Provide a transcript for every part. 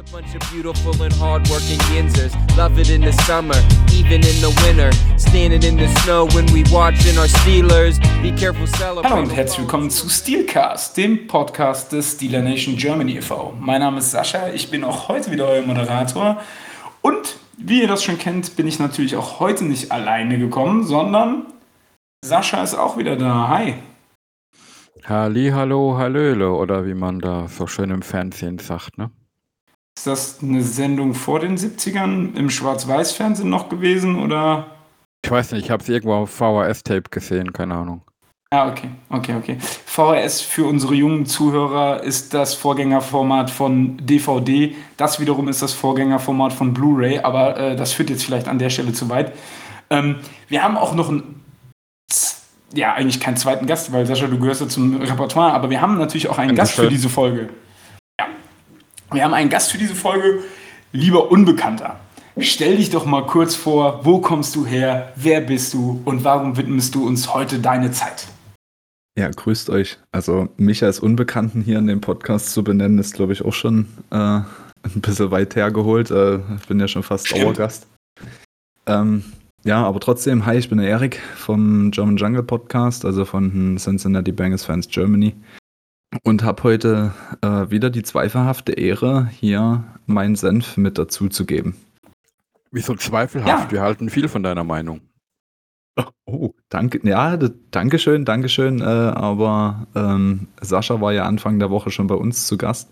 a bunch of beautiful and hardworking yinzers. Love it in the summer, even in the winter. Standing in the snow when we watching our Steelers. Be careful celebrating. Hallo und herzlich willkommen zu Steelcast, dem Podcast des Steeler Nation Germany e.V. Mein Name ist Sascha, ich bin auch heute wieder euer Moderator. Und wie ihr das schon kennt, bin ich natürlich auch heute nicht alleine gekommen, sondern Sascha ist auch wieder da. Hi. Halli, hallo, hallöle, oder wie man da so schön im Fernsehen sagt, ne? Ist das eine Sendung vor den 70ern im Schwarz-Weiß-Fernsehen noch gewesen oder? Ich weiß nicht, ich habe es irgendwo auf VHS-Tape gesehen, keine Ahnung. Ah, okay, okay, okay. VHS für unsere jungen Zuhörer ist das Vorgängerformat von DVD. Das wiederum ist das Vorgängerformat von Blu-ray, aber äh, das führt jetzt vielleicht an der Stelle zu weit. Ähm, wir haben auch noch einen, ja, eigentlich keinen zweiten Gast, weil Sascha, du gehörst ja zum Repertoire, aber wir haben natürlich auch einen Gast für diese Folge. Wir haben einen Gast für diese Folge, lieber Unbekannter. Stell dich doch mal kurz vor, wo kommst du her, wer bist du und warum widmest du uns heute deine Zeit? Ja, grüßt euch. Also mich als Unbekannten hier in dem Podcast zu benennen, ist, glaube ich, auch schon äh, ein bisschen weit hergeholt. Äh, ich bin ja schon fast. Dauergast. Ähm, ja, aber trotzdem, hi, ich bin der Erik vom German Jungle Podcast, also von Cincinnati Bengals Fans Germany. Und habe heute äh, wieder die zweifelhafte Ehre, hier meinen Senf mit dazu zu geben. Wieso zweifelhaft? Ja. Wir halten viel von deiner Meinung. Oh, danke. Ja, d- Dankeschön, Dankeschön. Äh, aber ähm, Sascha war ja Anfang der Woche schon bei uns zu Gast.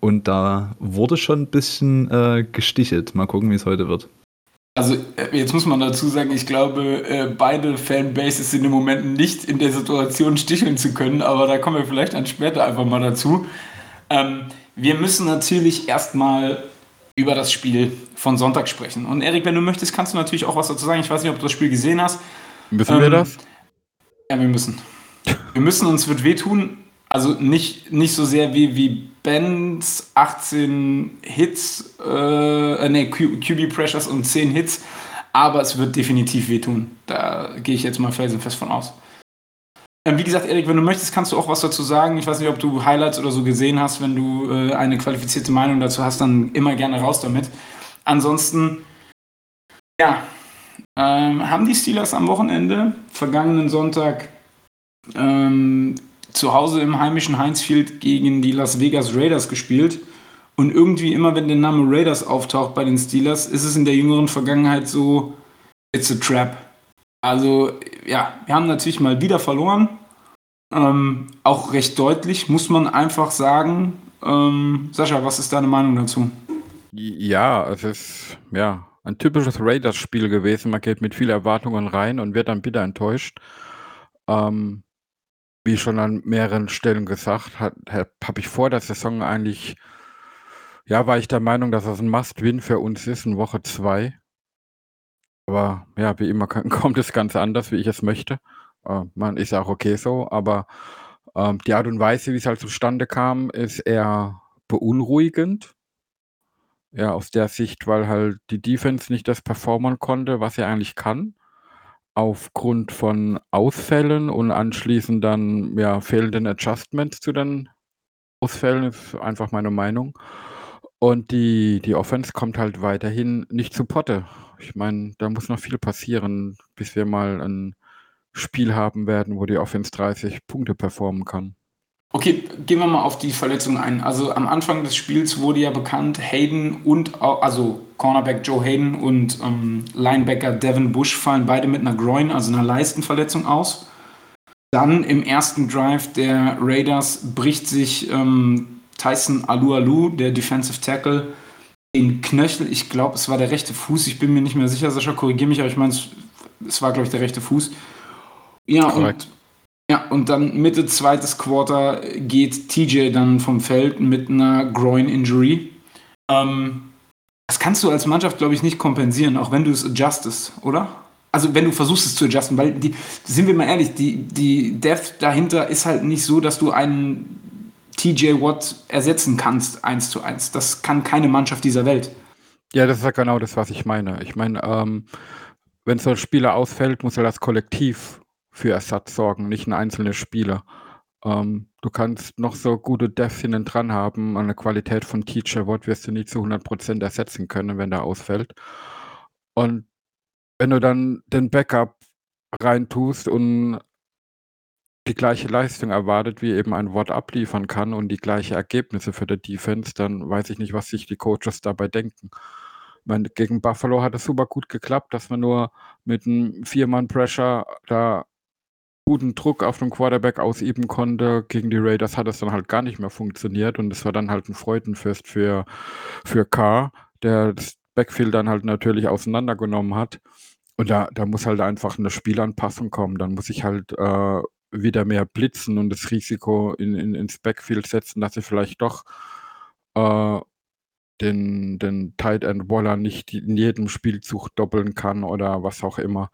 Und da wurde schon ein bisschen äh, gestichelt. Mal gucken, wie es heute wird. Also äh, jetzt muss man dazu sagen, ich glaube, äh, beide Fanbases sind im Moment nicht in der Situation sticheln zu können, aber da kommen wir vielleicht dann später einfach mal dazu. Ähm, wir müssen natürlich erstmal über das Spiel von Sonntag sprechen. Und Erik, wenn du möchtest, kannst du natürlich auch was dazu sagen. Ich weiß nicht, ob du das Spiel gesehen hast. Müssen wir Ähm, das? Ja, wir müssen. Wir müssen, uns wird wehtun. Also nicht, nicht so sehr wie, wie Bens 18 Hits, äh, äh, nee, QB Pressures und 10 Hits, aber es wird definitiv wehtun. Da gehe ich jetzt mal felsenfest von aus. Ähm, wie gesagt, Erik, wenn du möchtest, kannst du auch was dazu sagen. Ich weiß nicht, ob du Highlights oder so gesehen hast. Wenn du äh, eine qualifizierte Meinung dazu hast, dann immer gerne raus damit. Ansonsten, ja, ähm, haben die Steelers am Wochenende, vergangenen Sonntag, ähm, zu Hause im heimischen Heinz Field gegen die Las Vegas Raiders gespielt. Und irgendwie immer, wenn der Name Raiders auftaucht bei den Steelers, ist es in der jüngeren Vergangenheit so, it's a trap. Also, ja, wir haben natürlich mal wieder verloren. Ähm, auch recht deutlich, muss man einfach sagen. Ähm, Sascha, was ist deine Meinung dazu? Ja, es ist ja ein typisches Raiders-Spiel gewesen. Man geht mit vielen Erwartungen rein und wird dann bitter enttäuscht. Ähm, wie schon an mehreren Stellen gesagt, habe ich vor der Saison eigentlich, ja, war ich der Meinung, dass das ein Must-Win für uns ist in Woche 2. Aber ja, wie immer kommt es ganz anders, wie ich es möchte. Äh, man ist auch okay so, aber ähm, die Art und Weise, wie es halt zustande kam, ist eher beunruhigend. Ja, aus der Sicht, weil halt die Defense nicht das performen konnte, was sie eigentlich kann. Aufgrund von Ausfällen und anschließend dann ja fehlenden Adjustments zu den Ausfällen, ist einfach meine Meinung. Und die, die Offense kommt halt weiterhin nicht zu Potte. Ich meine, da muss noch viel passieren, bis wir mal ein Spiel haben werden, wo die Offense 30 Punkte performen kann. Okay, gehen wir mal auf die Verletzung ein. Also am Anfang des Spiels wurde ja bekannt, Hayden und, also Cornerback Joe Hayden und ähm, Linebacker Devin Bush fallen beide mit einer Groin, also einer Leistenverletzung aus. Dann im ersten Drive der Raiders bricht sich ähm, Tyson Alualu, der Defensive Tackle, den Knöchel, ich glaube, es war der rechte Fuß, ich bin mir nicht mehr sicher, Sascha, korrigiere mich, aber ich meine, es, es war, glaube ich, der rechte Fuß. Ja, Korrekt. und ja, und dann Mitte zweites Quarter geht TJ dann vom Feld mit einer Groin-Injury. Ähm, das kannst du als Mannschaft, glaube ich, nicht kompensieren, auch wenn du es adjustest, oder? Also wenn du versuchst es zu adjusten, weil die, sind wir mal ehrlich, die, die Depth dahinter ist halt nicht so, dass du einen TJ Watt ersetzen kannst, eins zu eins. Das kann keine Mannschaft dieser Welt. Ja, das ist ja genau das, was ich meine. Ich meine, ähm, wenn so ein Spieler ausfällt, muss er das Kollektiv für Ersatz sorgen, nicht ein einzelner Spieler. Ähm, du kannst noch so gute Devs hinten dran haben, eine Qualität von TJ Watt wirst du nie zu 100% ersetzen können, wenn der ausfällt. Und wenn du dann den Backup reintust und die gleiche Leistung erwartet, wie eben ein Watt abliefern kann und die gleiche Ergebnisse für die Defense, dann weiß ich nicht, was sich die Coaches dabei denken. Meine, gegen Buffalo hat es super gut geklappt, dass man nur mit einem Vier-Mann-Pressure da guten Druck auf dem Quarterback ausüben konnte. Gegen die Raiders hat es dann halt gar nicht mehr funktioniert und es war dann halt ein Freudenfest für, für Carr, der das Backfield dann halt natürlich auseinandergenommen hat. Und da, da muss halt einfach eine Spielanpassung kommen. Dann muss ich halt äh, wieder mehr blitzen und das Risiko in, in, ins Backfield setzen, dass ich vielleicht doch äh, den, den Tight End Waller nicht in jedem Spielzug doppeln kann oder was auch immer.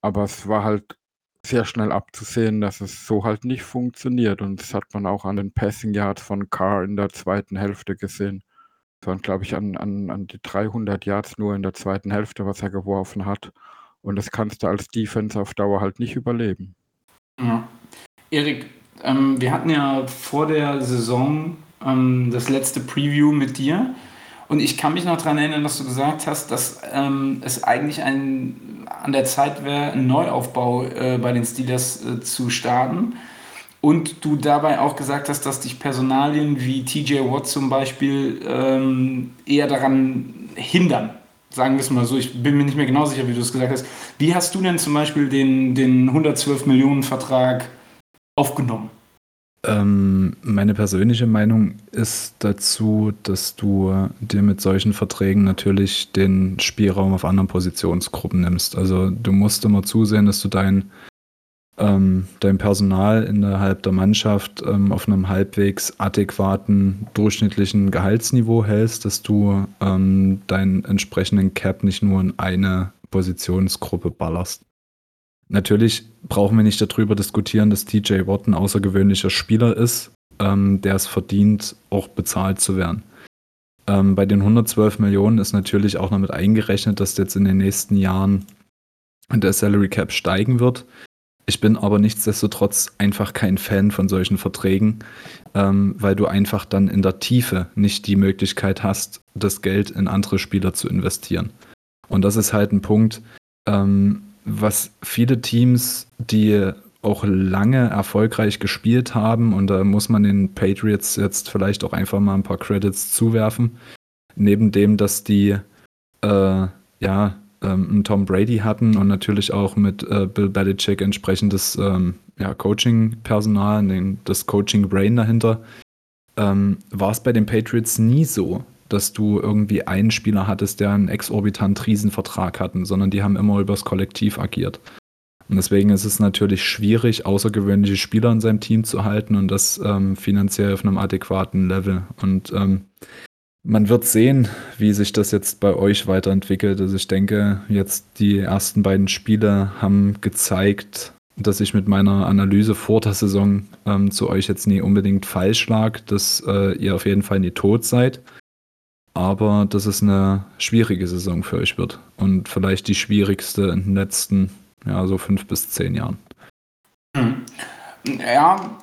Aber es war halt sehr schnell abzusehen, dass es so halt nicht funktioniert. Und das hat man auch an den Passing Yards von Carr in der zweiten Hälfte gesehen. Das waren, glaube ich, an, an, an die 300 Yards nur in der zweiten Hälfte, was er geworfen hat. Und das kannst du als Defense auf Dauer halt nicht überleben. Ja. Erik, ähm, wir hatten ja vor der Saison ähm, das letzte Preview mit dir. Und ich kann mich noch daran erinnern, dass du gesagt hast, dass ähm, es eigentlich ein, an der Zeit wäre, einen Neuaufbau äh, bei den Steelers äh, zu starten. Und du dabei auch gesagt hast, dass dich Personalien wie TJ Watt zum Beispiel ähm, eher daran hindern. Sagen wir es mal so, ich bin mir nicht mehr genau sicher, wie du es gesagt hast. Wie hast du denn zum Beispiel den, den 112 Millionen Vertrag aufgenommen? Ähm, meine persönliche Meinung ist dazu, dass du dir mit solchen Verträgen natürlich den Spielraum auf anderen Positionsgruppen nimmst. Also du musst immer zusehen, dass du dein, ähm, dein Personal innerhalb der Mannschaft ähm, auf einem halbwegs adäquaten, durchschnittlichen Gehaltsniveau hältst, dass du ähm, deinen entsprechenden Cap nicht nur in eine Positionsgruppe ballerst. Natürlich brauchen wir nicht darüber diskutieren, dass TJ Watt ein außergewöhnlicher Spieler ist, ähm, der es verdient, auch bezahlt zu werden. Ähm, bei den 112 Millionen ist natürlich auch noch mit eingerechnet, dass jetzt in den nächsten Jahren der Salary Cap steigen wird. Ich bin aber nichtsdestotrotz einfach kein Fan von solchen Verträgen, ähm, weil du einfach dann in der Tiefe nicht die Möglichkeit hast, das Geld in andere Spieler zu investieren. Und das ist halt ein Punkt, ähm, was viele Teams, die auch lange erfolgreich gespielt haben, und da muss man den Patriots jetzt vielleicht auch einfach mal ein paar Credits zuwerfen, neben dem, dass die äh, ja ähm, Tom Brady hatten und natürlich auch mit äh, Bill Belichick entsprechendes ähm, ja, Coaching-Personal, das Coaching-Brain dahinter, ähm, war es bei den Patriots nie so, dass du irgendwie einen Spieler hattest, der einen exorbitant Riesenvertrag hatten, sondern die haben immer übers Kollektiv agiert. Und deswegen ist es natürlich schwierig, außergewöhnliche Spieler in seinem Team zu halten und das ähm, finanziell auf einem adäquaten Level. Und ähm, man wird sehen, wie sich das jetzt bei euch weiterentwickelt. Also ich denke, jetzt die ersten beiden Spiele haben gezeigt, dass ich mit meiner Analyse vor der Saison ähm, zu euch jetzt nie unbedingt falsch lag, dass äh, ihr auf jeden Fall nie tot seid aber dass es eine schwierige Saison für euch wird und vielleicht die schwierigste in den letzten, ja, so fünf bis zehn Jahren. Hm. Ja,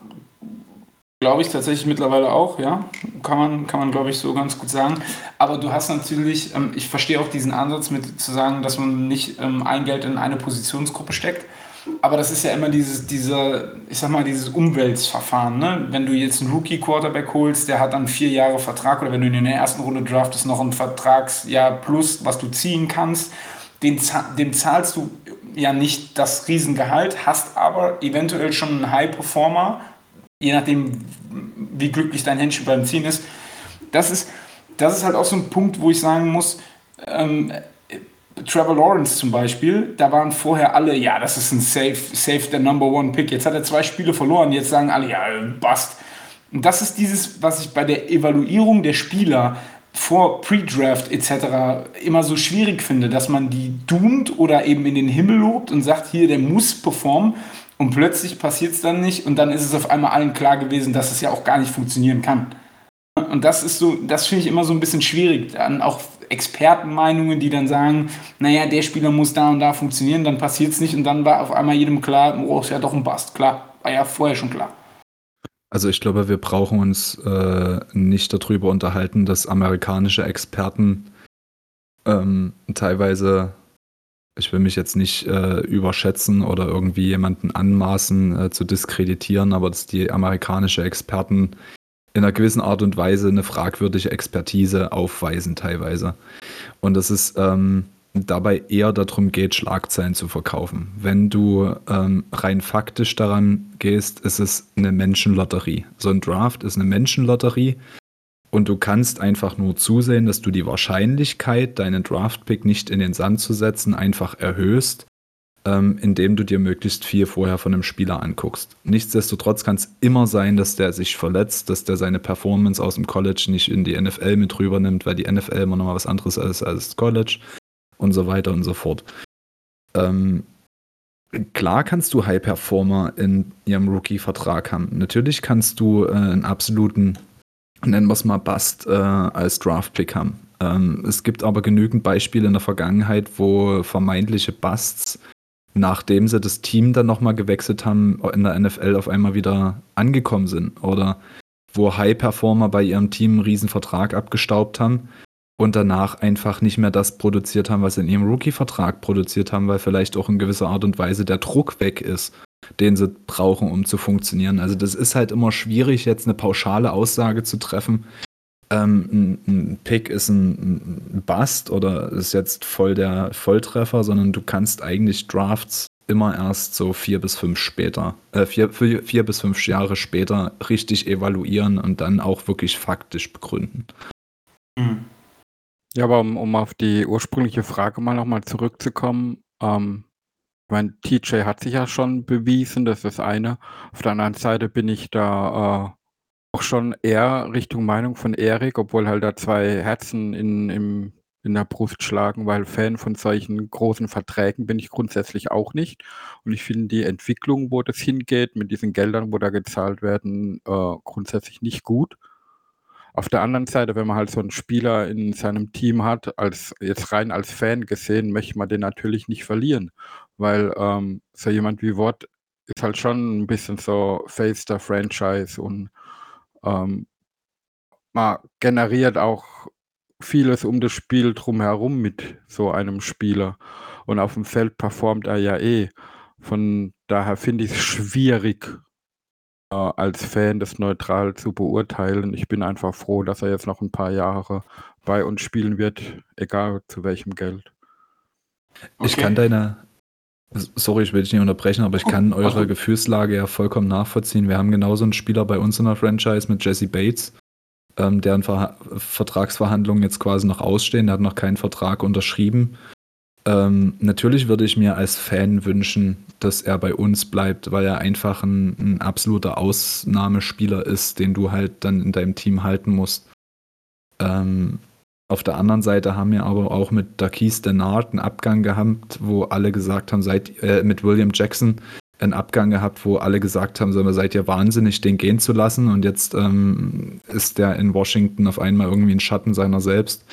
glaube ich tatsächlich mittlerweile auch, ja. Kann man, kann man glaube ich, so ganz gut sagen. Aber du hast natürlich, ähm, ich verstehe auch diesen Ansatz mit zu sagen, dass man nicht ähm, ein Geld in eine Positionsgruppe steckt aber das ist ja immer dieses, dieser, ich sag mal, dieses Umweltverfahren. Ne? Wenn du jetzt einen Rookie-Quarterback holst, der hat dann vier Jahre Vertrag oder wenn du ihn in der ersten Runde draftest, noch ein Vertragsjahr plus, was du ziehen kannst, den, dem zahlst du ja nicht das Riesengehalt, hast aber eventuell schon einen High-Performer, je nachdem, wie glücklich dein Händchen beim Ziehen ist. Das ist, das ist halt auch so ein Punkt, wo ich sagen muss, ähm, Trevor Lawrence zum Beispiel, da waren vorher alle, ja, das ist ein safe, safe der Number One Pick. Jetzt hat er zwei Spiele verloren, jetzt sagen alle, ja, bust. Und das ist dieses, was ich bei der Evaluierung der Spieler vor Pre-Draft etc. immer so schwierig finde, dass man die doomt oder eben in den Himmel lobt und sagt, hier, der muss performen und plötzlich passiert es dann nicht und dann ist es auf einmal allen klar gewesen, dass es ja auch gar nicht funktionieren kann. Und das ist so, das finde ich immer so ein bisschen schwierig, dann auch Expertenmeinungen, die dann sagen, naja, der Spieler muss da und da funktionieren, dann passiert es nicht und dann war auf einmal jedem klar, oh, ist ja doch ein Bast. Klar, war ja vorher schon klar. Also ich glaube, wir brauchen uns äh, nicht darüber unterhalten, dass amerikanische Experten ähm, teilweise, ich will mich jetzt nicht äh, überschätzen oder irgendwie jemanden anmaßen äh, zu diskreditieren, aber dass die amerikanische Experten in einer gewissen Art und Weise eine fragwürdige Expertise aufweisen teilweise. Und das ist ähm, dabei eher darum geht, Schlagzeilen zu verkaufen. Wenn du ähm, rein faktisch daran gehst, ist es eine Menschenlotterie. So ein Draft ist eine Menschenlotterie und du kannst einfach nur zusehen, dass du die Wahrscheinlichkeit, deinen Draft-Pick nicht in den Sand zu setzen, einfach erhöhst, ähm, indem du dir möglichst viel vorher von einem Spieler anguckst. Nichtsdestotrotz kann es immer sein, dass der sich verletzt, dass der seine Performance aus dem College nicht in die NFL mit rübernimmt, weil die NFL immer noch mal was anderes ist als das College und so weiter und so fort. Ähm, klar kannst du High-Performer in ihrem Rookie-Vertrag haben. Natürlich kannst du äh, einen absoluten, nennen wir es mal Bust, äh, als Draft-Pick haben. Ähm, es gibt aber genügend Beispiele in der Vergangenheit, wo vermeintliche Busts, nachdem sie das Team dann nochmal gewechselt haben, in der NFL auf einmal wieder angekommen sind. Oder wo High-Performer bei ihrem Team einen riesen Vertrag abgestaubt haben und danach einfach nicht mehr das produziert haben, was sie in ihrem Rookie-Vertrag produziert haben, weil vielleicht auch in gewisser Art und Weise der Druck weg ist, den sie brauchen, um zu funktionieren. Also das ist halt immer schwierig, jetzt eine pauschale Aussage zu treffen. Ähm, ein, Pick ist ein, Bust oder ist jetzt voll der Volltreffer, sondern du kannst eigentlich Drafts immer erst so vier bis fünf später, äh, vier, vier, vier bis fünf Jahre später richtig evaluieren und dann auch wirklich faktisch begründen. Mhm. Ja, aber um um auf die ursprüngliche Frage mal nochmal zurückzukommen, ähm, ich TJ hat sich ja schon bewiesen, das ist eine. Auf der anderen Seite bin ich da, äh, auch schon eher Richtung Meinung von Erik, obwohl halt da zwei Herzen in im in der Brust schlagen, weil Fan von solchen großen Verträgen bin ich grundsätzlich auch nicht. Und ich finde die Entwicklung, wo das hingeht, mit diesen Geldern, wo da gezahlt werden, äh, grundsätzlich nicht gut. Auf der anderen Seite, wenn man halt so einen Spieler in seinem Team hat, als jetzt rein als Fan gesehen, möchte man den natürlich nicht verlieren, weil ähm, so jemand wie Watt ist halt schon ein bisschen so Face der Franchise und ähm, man generiert auch vieles um das Spiel drumherum mit so einem Spieler. Und auf dem Feld performt er ja eh. Von daher finde ich es schwierig, äh, als Fan das neutral zu beurteilen. Ich bin einfach froh, dass er jetzt noch ein paar Jahre bei uns spielen wird, egal zu welchem Geld. Ich kann deine sorry, ich will dich nicht unterbrechen, aber ich oh, kann eure Gefühlslage ja vollkommen nachvollziehen. Wir haben genauso einen Spieler bei uns in der Franchise mit Jesse Bates, ähm, deren Ver Vertragsverhandlungen jetzt quasi noch ausstehen. Der hat noch keinen Vertrag unterschrieben. Ähm, natürlich würde ich mir als Fan wünschen, dass er bei uns bleibt, weil er einfach ein, ein, absoluter Ausnahmespieler ist, den du halt dann in deinem Team halten musst. Ähm, auf der anderen Seite haben wir aber auch mit Dakis Denard einen Abgang gehabt, wo alle gesagt haben, seit, äh, mit William Jackson einen Abgang gehabt, wo alle gesagt haben, so, seid ihr wahnsinnig, den gehen zu lassen. Und jetzt ähm, ist der in Washington auf einmal irgendwie ein Schatten seiner selbst.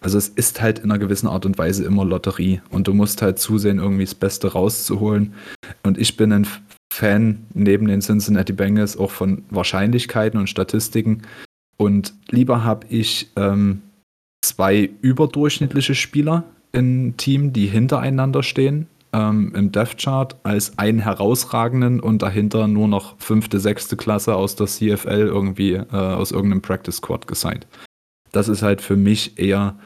Also es ist halt in einer gewissen Art und Weise immer Lotterie und du musst halt zusehen, irgendwie das Beste rauszuholen. Und ich bin ein Fan neben den Cincinnati Bengals auch von Wahrscheinlichkeiten und Statistiken. Und lieber habe ich ähm, zwei überdurchschnittliche Spieler im Team, die hintereinander stehen ähm, im Death Chart, als einen herausragenden und dahinter nur noch fünfte, sechste Klasse aus der CFL irgendwie äh, aus irgendeinem Practice Squad gesigned das ist halt für mich eher,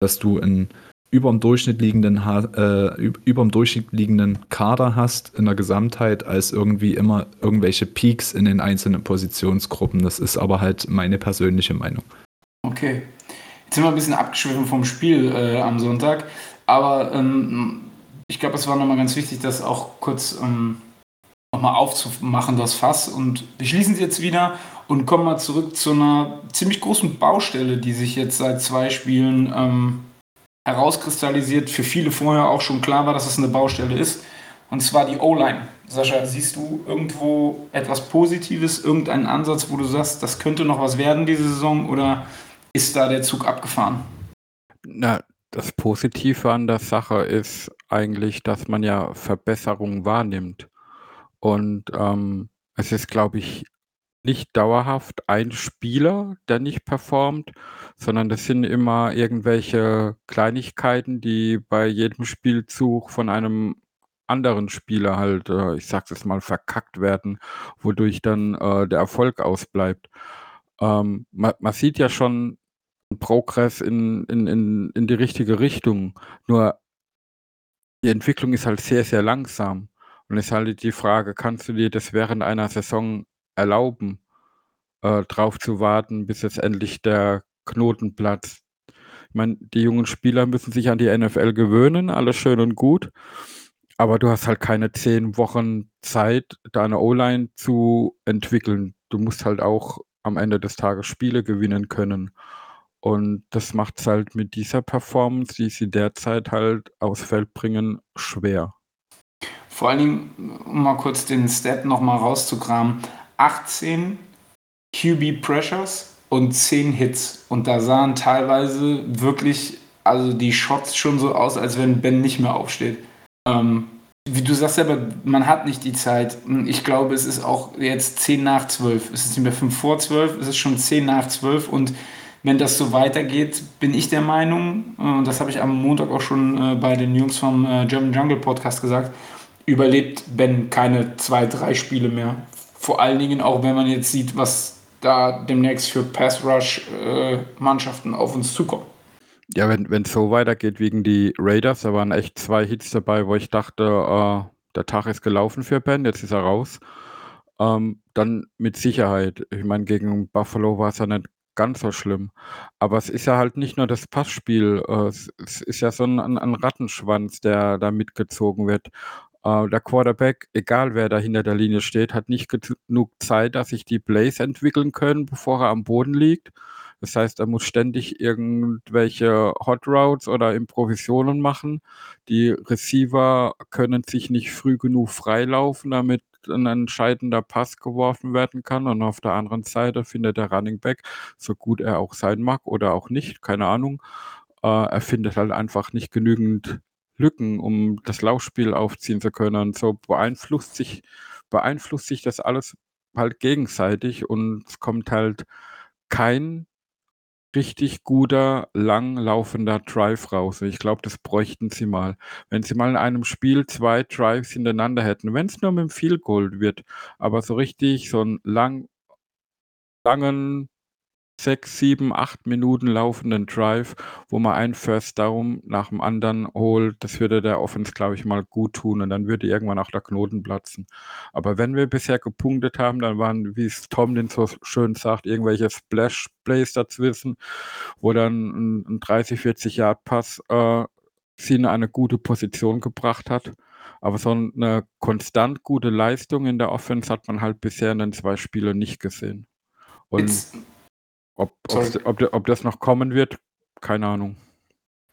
dass du einen über dem Durchschnitt liegenden, äh, über dem Durchschnitt liegenden Kader hast in der Gesamtheit, als irgendwie immer irgendwelche Peaks in den einzelnen Positionsgruppen. Das ist aber halt meine persönliche Meinung. Okay. Jetzt sind wir ein bisschen abgeschwiffen vom Spiel äh, am Sonntag, aber ähm, ich glaube, es war nochmal ganz wichtig, das auch kurz ähm, nochmal aufzumachen, das Fass. Und wir schließen es jetzt wieder und kommen mal zurück zu einer ziemlich großen Baustelle, die sich jetzt seit zwei Spielen ähm, herauskristallisiert. Für viele vorher auch schon klar war, dass es eine Baustelle ist. Und zwar die O-Line. Sascha, siehst du irgendwo etwas Positives, irgendeinen Ansatz, wo du sagst, das könnte noch was werden diese Saison oder ist da der Zug abgefahren? Na, das Positive an der Sache ist eigentlich, dass man ja Verbesserungen wahrnimmt. Und ähm, es ist, glaube ich, nicht dauerhaft ein Spieler, der nicht performt, sondern das sind immer irgendwelche Kleinigkeiten, die bei jedem Spielzug von einem anderen Spieler halt, äh, ich sag's jetzt mal, verkackt werden, wodurch dann äh, der Erfolg ausbleibt. Ähm, man, man sieht ja schon Progress in, in, in, in die richtige Richtung. Nur die Entwicklung ist halt sehr, sehr langsam. Und es ist halt die Frage, kannst du dir das während einer Saison erlauben, äh, drauf zu warten, bis jetzt endlich der Knoten platzt? Ich meine, die jungen Spieler müssen sich an die NFL gewöhnen, alles schön und gut. Aber du hast halt keine zehn Wochen Zeit, deine O-Line zu entwickeln. Du musst halt auch am Ende des Tages Spiele gewinnen können. Und das macht es halt mit dieser Performance, die sie derzeit halt aufs Feld bringen, schwer. Vor allen Dingen, um mal kurz den Stat nochmal rauszukramen, 18 QB Pressures und 10 Hits. Und da sahen teilweise wirklich, also die Shots schon so aus, als wenn Ben nicht mehr aufsteht. Ähm, wie du sagst aber, man hat nicht die Zeit. Ich glaube, es ist auch jetzt 10 nach 12. Es ist nicht mehr 5 vor 12, es ist schon 10 nach 12 und wenn das so weitergeht, bin ich der Meinung, äh, und das habe ich am Montag auch schon äh, bei den Jungs vom äh, German Jungle Podcast gesagt, überlebt Ben keine zwei, drei Spiele mehr. Vor allen Dingen auch, wenn man jetzt sieht, was da demnächst für Pass Rush Mannschaften auf uns zukommen. Ja, wenn es so weitergeht wegen die Raiders, da waren echt zwei Hits dabei, wo ich dachte, äh, der Tag ist gelaufen für Ben, jetzt ist er raus. Ähm, dann mit Sicherheit. Ich meine, gegen Buffalo war es ja nicht ganz so schlimm. Aber es ist ja halt nicht nur das Passspiel, äh, es ist ja so ein 'n 'n Rattenschwanz, der da mitgezogen wird. Äh, der Quarterback, egal wer da hinter der Linie steht, hat nicht genug Zeit, dass sich die Plays entwickeln können, bevor er am Boden liegt. Das heißt, er muss ständig irgendwelche Hot Routes oder Improvisionen machen. Die Receiver können sich nicht früh genug freilaufen, damit ein entscheidender Pass geworfen werden kann. Und auf der anderen Seite findet der Running Back, so gut er auch sein mag oder auch nicht, keine Ahnung, äh, er findet halt einfach nicht genügend Lücken, um das Laufspiel aufziehen zu können. Und so beeinflusst sich, beeinflusst sich das alles halt gegenseitig und es kommt halt kein richtig guter, langlaufender Drive raus. Ich glaube, das bräuchten sie mal. Wenn sie mal in einem Spiel zwei Drives hintereinander hätten, wenn es nur mit dem Field Goal wird, aber so richtig so einen lang, langen sechs, sieben, acht Minuten laufenden Drive, wo man ein First Down nach dem anderen holt, das würde der Offense, glaube ich, mal gut tun und dann würde irgendwann auch der Knoten platzen. Aber wenn wir bisher gepunktet haben, dann waren, wie es Tom den so schön sagt, irgendwelche Splash-Plays dazwischen, wo dann ein, ein 30, 40 Yard Pass äh, sie in eine gute Position gebracht hat. Aber so eine konstant gute Leistung in der Offense hat man halt bisher in den zwei Spielen nicht gesehen. Und It's ob, ob, ob, das noch kommen wird, keine Ahnung.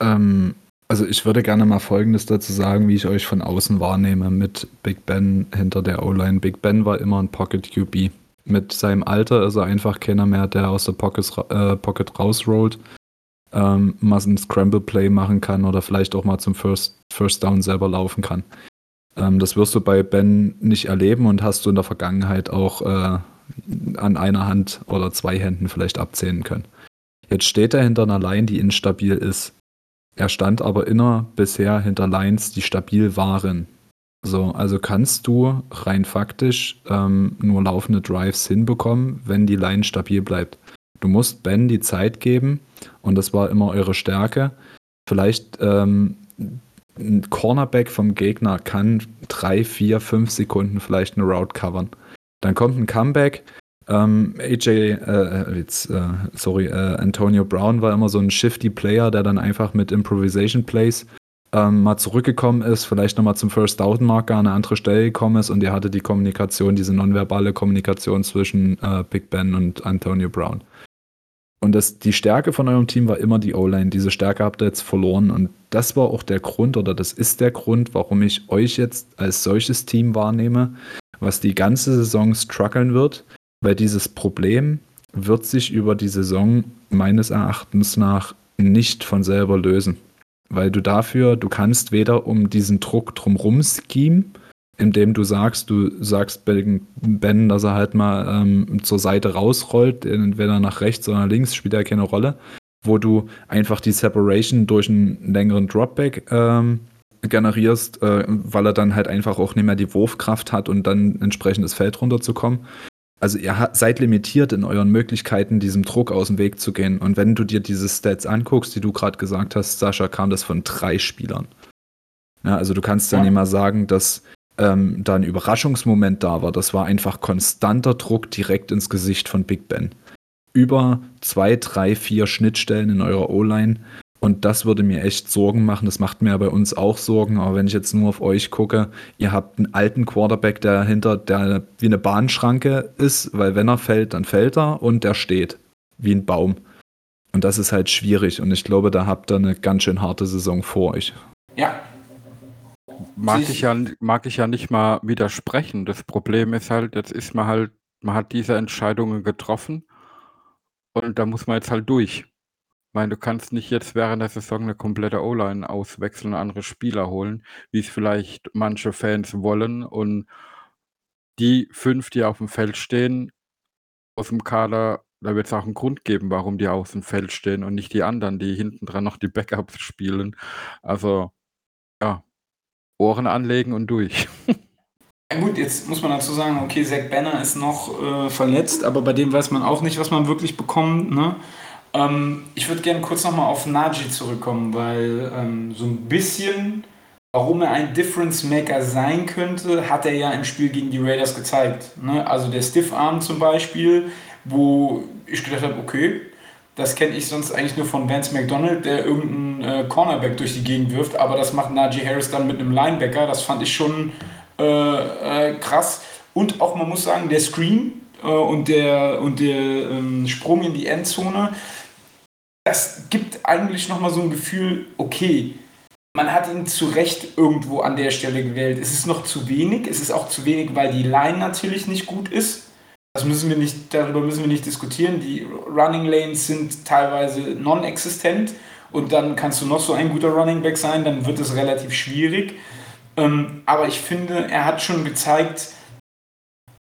Ähm, also ich würde gerne mal Folgendes dazu sagen, wie ich euch von außen wahrnehme mit Big Ben hinter der O-Line. Big Ben war immer ein Pocket QB. Mit seinem Alter ist er einfach keiner mehr, der aus der Pocket, äh, Pocket rausrollt, ähm, mal ein Scramble-Play machen kann oder vielleicht auch mal zum First, First Down selber laufen kann. Ähm, das wirst du bei Ben nicht erleben und hast du in der Vergangenheit auch äh, an einer Hand oder zwei Händen vielleicht abzählen können. Jetzt steht er hinter einer Line, die instabil ist. Er stand aber immer bisher hinter Lines, die stabil waren. So, also kannst du rein faktisch ähm, nur laufende Drives hinbekommen, wenn die Line stabil bleibt. Du musst Ben die Zeit geben, und das war immer eure Stärke. Vielleicht ähm, ein Cornerback vom Gegner kann drei, vier, fünf Sekunden vielleicht eine Route covern. Dann kommt ein Comeback. Ähm, AJ, äh, jetzt, äh, sorry, äh, Antonio Brown war immer so ein shifty Player, der dann einfach mit Improvisation Plays ähm, mal zurückgekommen ist, vielleicht nochmal zum First Down Marker an eine andere Stelle gekommen ist und er hatte die Kommunikation, diese nonverbale Kommunikation zwischen äh, Big Ben und Antonio Brown. Und das, die Stärke von eurem Team war immer die O-Line. Diese Stärke habt ihr jetzt verloren. Und das war auch der Grund, oder das ist der Grund, warum ich euch jetzt als solches Team wahrnehme, was die ganze Saison strugglen wird, weil dieses Problem wird sich über die Saison meines Erachtens nach nicht von selber lösen. Weil du dafür, du kannst weder um diesen Druck drumrum schemen, indem du sagst, du sagst Ben, dass er halt mal ähm, zur Seite rausrollt, entweder nach rechts oder nach links, spielt ja keine Rolle, wo du einfach die Separation durch einen längeren Dropback ähm, generierst, äh, weil er dann halt einfach auch nicht mehr die Wurfkraft hat und dann entsprechend das Feld runterzukommen. Also ihr seid limitiert in euren Möglichkeiten, diesem Druck aus dem Weg zu gehen. Und wenn du dir diese Stats anguckst, die du gerade gesagt hast, Sascha, kam das von drei Spielern. Ja, also du kannst dann ja. nicht mal sagen, dass ähm, da ein Überraschungsmoment da war. Das war einfach konstanter Druck direkt ins Gesicht von Big Ben. Über zwei, drei, vier Schnittstellen in eurer O-Line. Und das würde mir echt Sorgen machen. Das macht mir bei uns auch Sorgen. Aber wenn ich jetzt nur auf euch gucke, ihr habt einen alten Quarterback, der hinter, der wie eine Bahnschranke ist, weil wenn er fällt, dann fällt er und der steht wie ein Baum. Und das ist halt schwierig. Und ich glaube, da habt ihr eine ganz schön harte Saison vor euch. Ja, Mag ich ja mag ich ja nicht mal widersprechen. Das Problem ist halt, jetzt ist man halt man hat diese Entscheidungen getroffen und da muss man jetzt halt durch. Meine, du kannst nicht jetzt während der Saison eine komplette O-Line auswechseln und andere Spieler holen, wie es vielleicht manche Fans wollen und die fünf, die auf dem Feld stehen, aus dem Kader da wird es auch einen Grund geben, warum die auf dem Feld stehen und nicht die anderen, die hinten dran noch die Backups spielen. Also, ja. Ohren anlegen und durch. Ja gut, jetzt muss man dazu sagen, okay, Zach Banner ist noch äh, verletzt, aber bei dem weiß man auch nicht, was man wirklich bekommt. Ne? Ähm, ich würde gerne kurz nochmal auf Najee zurückkommen, weil ähm, so ein bisschen, warum er ein Difference Maker sein könnte, hat er ja im Spiel gegen die Raiders gezeigt. Ne? Also der Stiff Arm zum Beispiel, wo ich gedacht habe, okay, das kenne ich sonst eigentlich nur von Vance McDonald, der irgendeinen äh, Cornerback durch die Gegend wirft, aber das macht Najee Harris dann mit einem Linebacker. Das fand ich schon äh, äh, krass. Und auch, man muss sagen, der Screen äh, und der, und der ähm, Sprung in die Endzone, das gibt eigentlich nochmal so ein Gefühl, okay, man hat ihn zu Recht irgendwo an der Stelle gewählt. Es ist noch zu wenig, es ist auch zu wenig, weil die Line natürlich nicht gut ist. Das müssen wir nicht, darüber müssen wir nicht diskutieren. Die Running Lanes sind teilweise non-existent und dann kannst du noch so ein guter Running Back sein, dann wird es relativ schwierig. Ähm, aber ich finde, er hat schon gezeigt,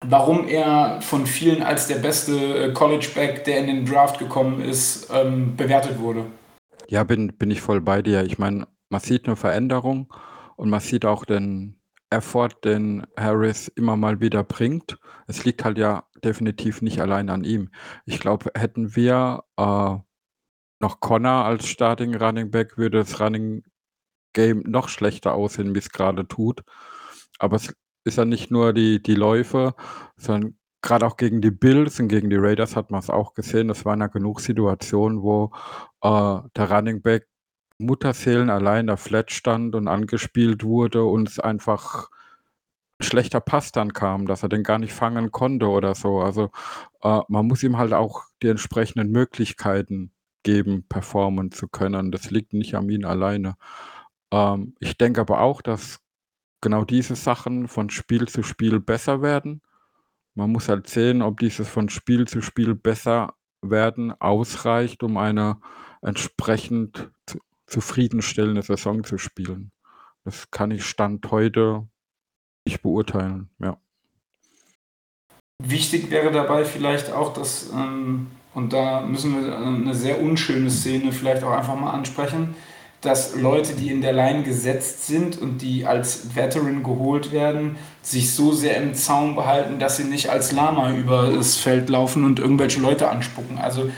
warum er von vielen als der beste äh, College Back, der in den Draft gekommen ist, ähm, bewertet wurde. Ja, bin, bin ich voll bei dir. Ich meine, man sieht eine Veränderung und man sieht auch den, Effort, den Harris immer mal wieder bringt. Es liegt halt ja definitiv nicht allein an ihm. Ich glaube, hätten wir äh, noch Connor als Starting Running Back, würde das Running Game noch schlechter aussehen, wie es gerade tut. Aber es ist ja nicht nur die, die Läufe, sondern gerade auch gegen die Bills und gegen die Raiders hat man es auch gesehen. Es waren ja genug Situationen, wo äh, der Running Back Mutterseelen allein da Flat stand und angespielt wurde und es einfach schlechter Pass dann kam, dass er den gar nicht fangen konnte oder so. Also, äh, man muss ihm halt auch die entsprechenden Möglichkeiten geben, performen zu können. Das liegt nicht an ihm alleine. Ähm, ich denke aber auch, dass genau diese Sachen von Spiel zu Spiel besser werden. Man muss halt sehen, ob dieses von Spiel zu Spiel besser werden ausreicht, um eine entsprechend zufriedenstellende Saison zu spielen. Das kann ich Stand heute nicht beurteilen, ja. Wichtig wäre dabei vielleicht auch, dass, ähm, und da müssen wir eine sehr unschöne Szene vielleicht auch einfach mal ansprechen, dass Leute, die in der Line gesetzt sind und die als Veteran geholt werden, sich so sehr im Zaum behalten, dass sie nicht als Lama über das Feld laufen und irgendwelche Leute anspucken. Also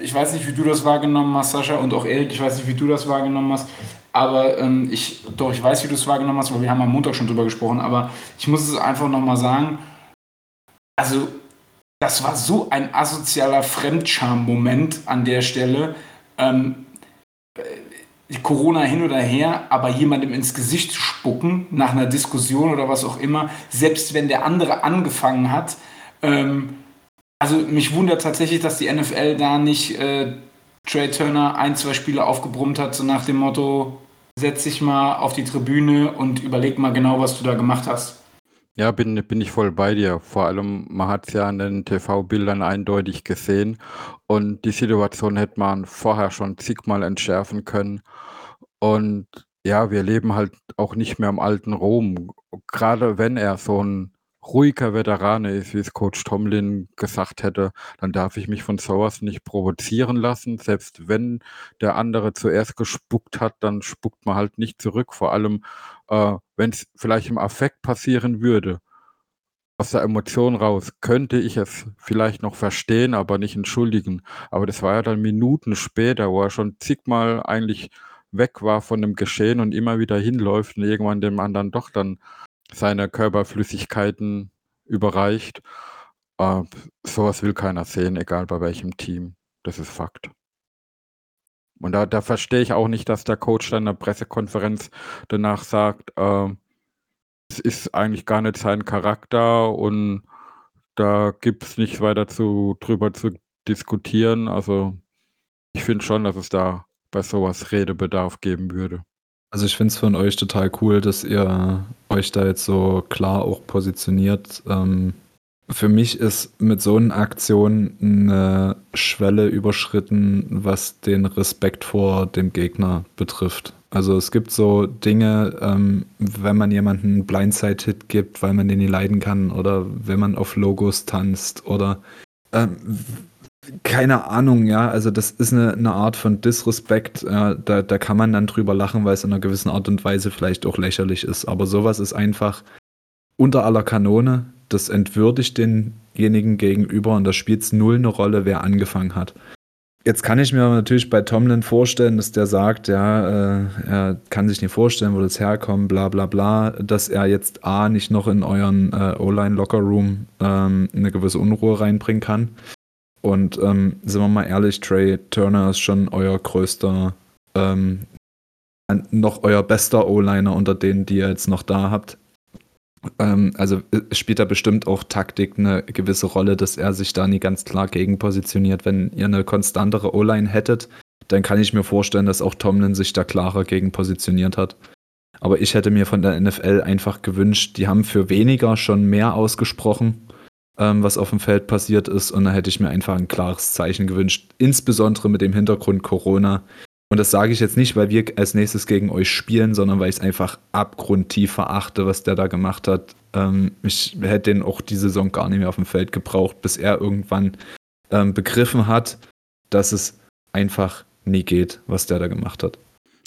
ich weiß nicht, wie du das wahrgenommen hast, Sascha, und auch Erik, ich weiß nicht, wie du das wahrgenommen hast, aber ähm, ich, doch, ich weiß, wie du es wahrgenommen hast, weil wir haben am Montag schon drüber gesprochen, aber ich muss es einfach nochmal sagen, also das war so ein asozialer Fremdscham-Moment an der Stelle. Ähm, äh, Corona hin oder her, aber jemandem ins Gesicht zu spucken nach einer Diskussion oder was auch immer, selbst wenn der andere angefangen hat, ähm, also mich wundert tatsächlich, dass die NFL da nicht äh, Trey Turner ein, zwei Spiele aufgebrummt hat, so nach dem Motto, setz dich mal auf die Tribüne und überleg mal genau, was du da gemacht hast. Ja, bin, bin ich voll bei dir. Vor allem, man hat es ja an den TV-Bildern eindeutig gesehen und die Situation hätte man vorher schon zigmal entschärfen können. Und ja, wir leben halt auch nicht mehr im alten Rom. Gerade wenn er so ein ruhiger Veteran ist, wie es Coach Tomlin gesagt hätte, dann darf ich mich von sowas nicht provozieren lassen. Selbst wenn der andere zuerst gespuckt hat, dann spuckt man halt nicht zurück. Vor allem, äh, wenn es vielleicht im Affekt passieren würde, aus der Emotion raus, könnte ich es vielleicht noch verstehen, aber nicht entschuldigen. Aber das war ja dann Minuten später, wo er schon zigmal eigentlich weg war von dem Geschehen und immer wieder hinläuft und irgendwann dem anderen doch dann seine Körperflüssigkeiten überreicht. Äh, sowas will keiner sehen, egal bei welchem Team. Das ist Fakt. Und da, da verstehe ich auch nicht, dass der Coach dann in der Pressekonferenz danach sagt, äh, es ist eigentlich gar nicht sein Charakter und da gibt es nichts weiter zu, drüber zu diskutieren. Also ich finde schon, dass es da bei sowas Redebedarf geben würde. Also ich finde es von euch total cool, dass ihr euch da jetzt so klar auch positioniert. Ähm, für mich ist mit so einer Aktion eine Schwelle überschritten, was den Respekt vor dem Gegner betrifft. Also es gibt so Dinge, ähm, wenn man jemanden einen Blindside-Hit gibt, weil man den nie leiden kann, oder wenn man auf Logos tanzt, oder ähm, keine Ahnung, ja, also das ist eine, eine Art von Disrespect, äh, da, da kann man dann drüber lachen, weil es in einer gewissen Art und Weise vielleicht auch lächerlich ist. Aber sowas ist einfach unter aller Kanone, das entwürdigt denjenigen gegenüber und da spielt es null eine Rolle, wer angefangen hat. Jetzt kann ich mir natürlich bei Tomlin vorstellen, dass der sagt, ja, äh, er kann sich nicht vorstellen, wo das herkommt, bla bla bla, dass er jetzt A nicht noch in euren äh, O-Line-Locker-Room ähm, eine gewisse Unruhe reinbringen kann. Und ähm, sind wir mal ehrlich, Trey Turner ist schon euer größter, ähm, noch euer bester O-Liner unter denen, die ihr jetzt noch da habt. Ähm, also äh, spielt da bestimmt auch Taktik eine gewisse Rolle, dass er sich da nie ganz klar gegen positioniert. Wenn ihr eine konstantere O-Line hättet, dann kann ich mir vorstellen, dass auch Tomlin sich da klarer gegen positioniert hat. Aber ich hätte mir von der NFL einfach gewünscht, die haben für weniger schon mehr ausgesprochen ähm, was auf dem Feld passiert ist. Und da hätte ich mir einfach ein klares Zeichen gewünscht, insbesondere mit dem Hintergrund Corona. Und das sage ich jetzt nicht, weil wir als nächstes gegen euch spielen, sondern weil ich es einfach abgrundtief verachte, was der da gemacht hat. Ähm, ich hätte den auch die Saison gar nicht mehr auf dem Feld gebraucht, bis er irgendwann ähm, begriffen hat, dass es einfach nie geht, was der da gemacht hat.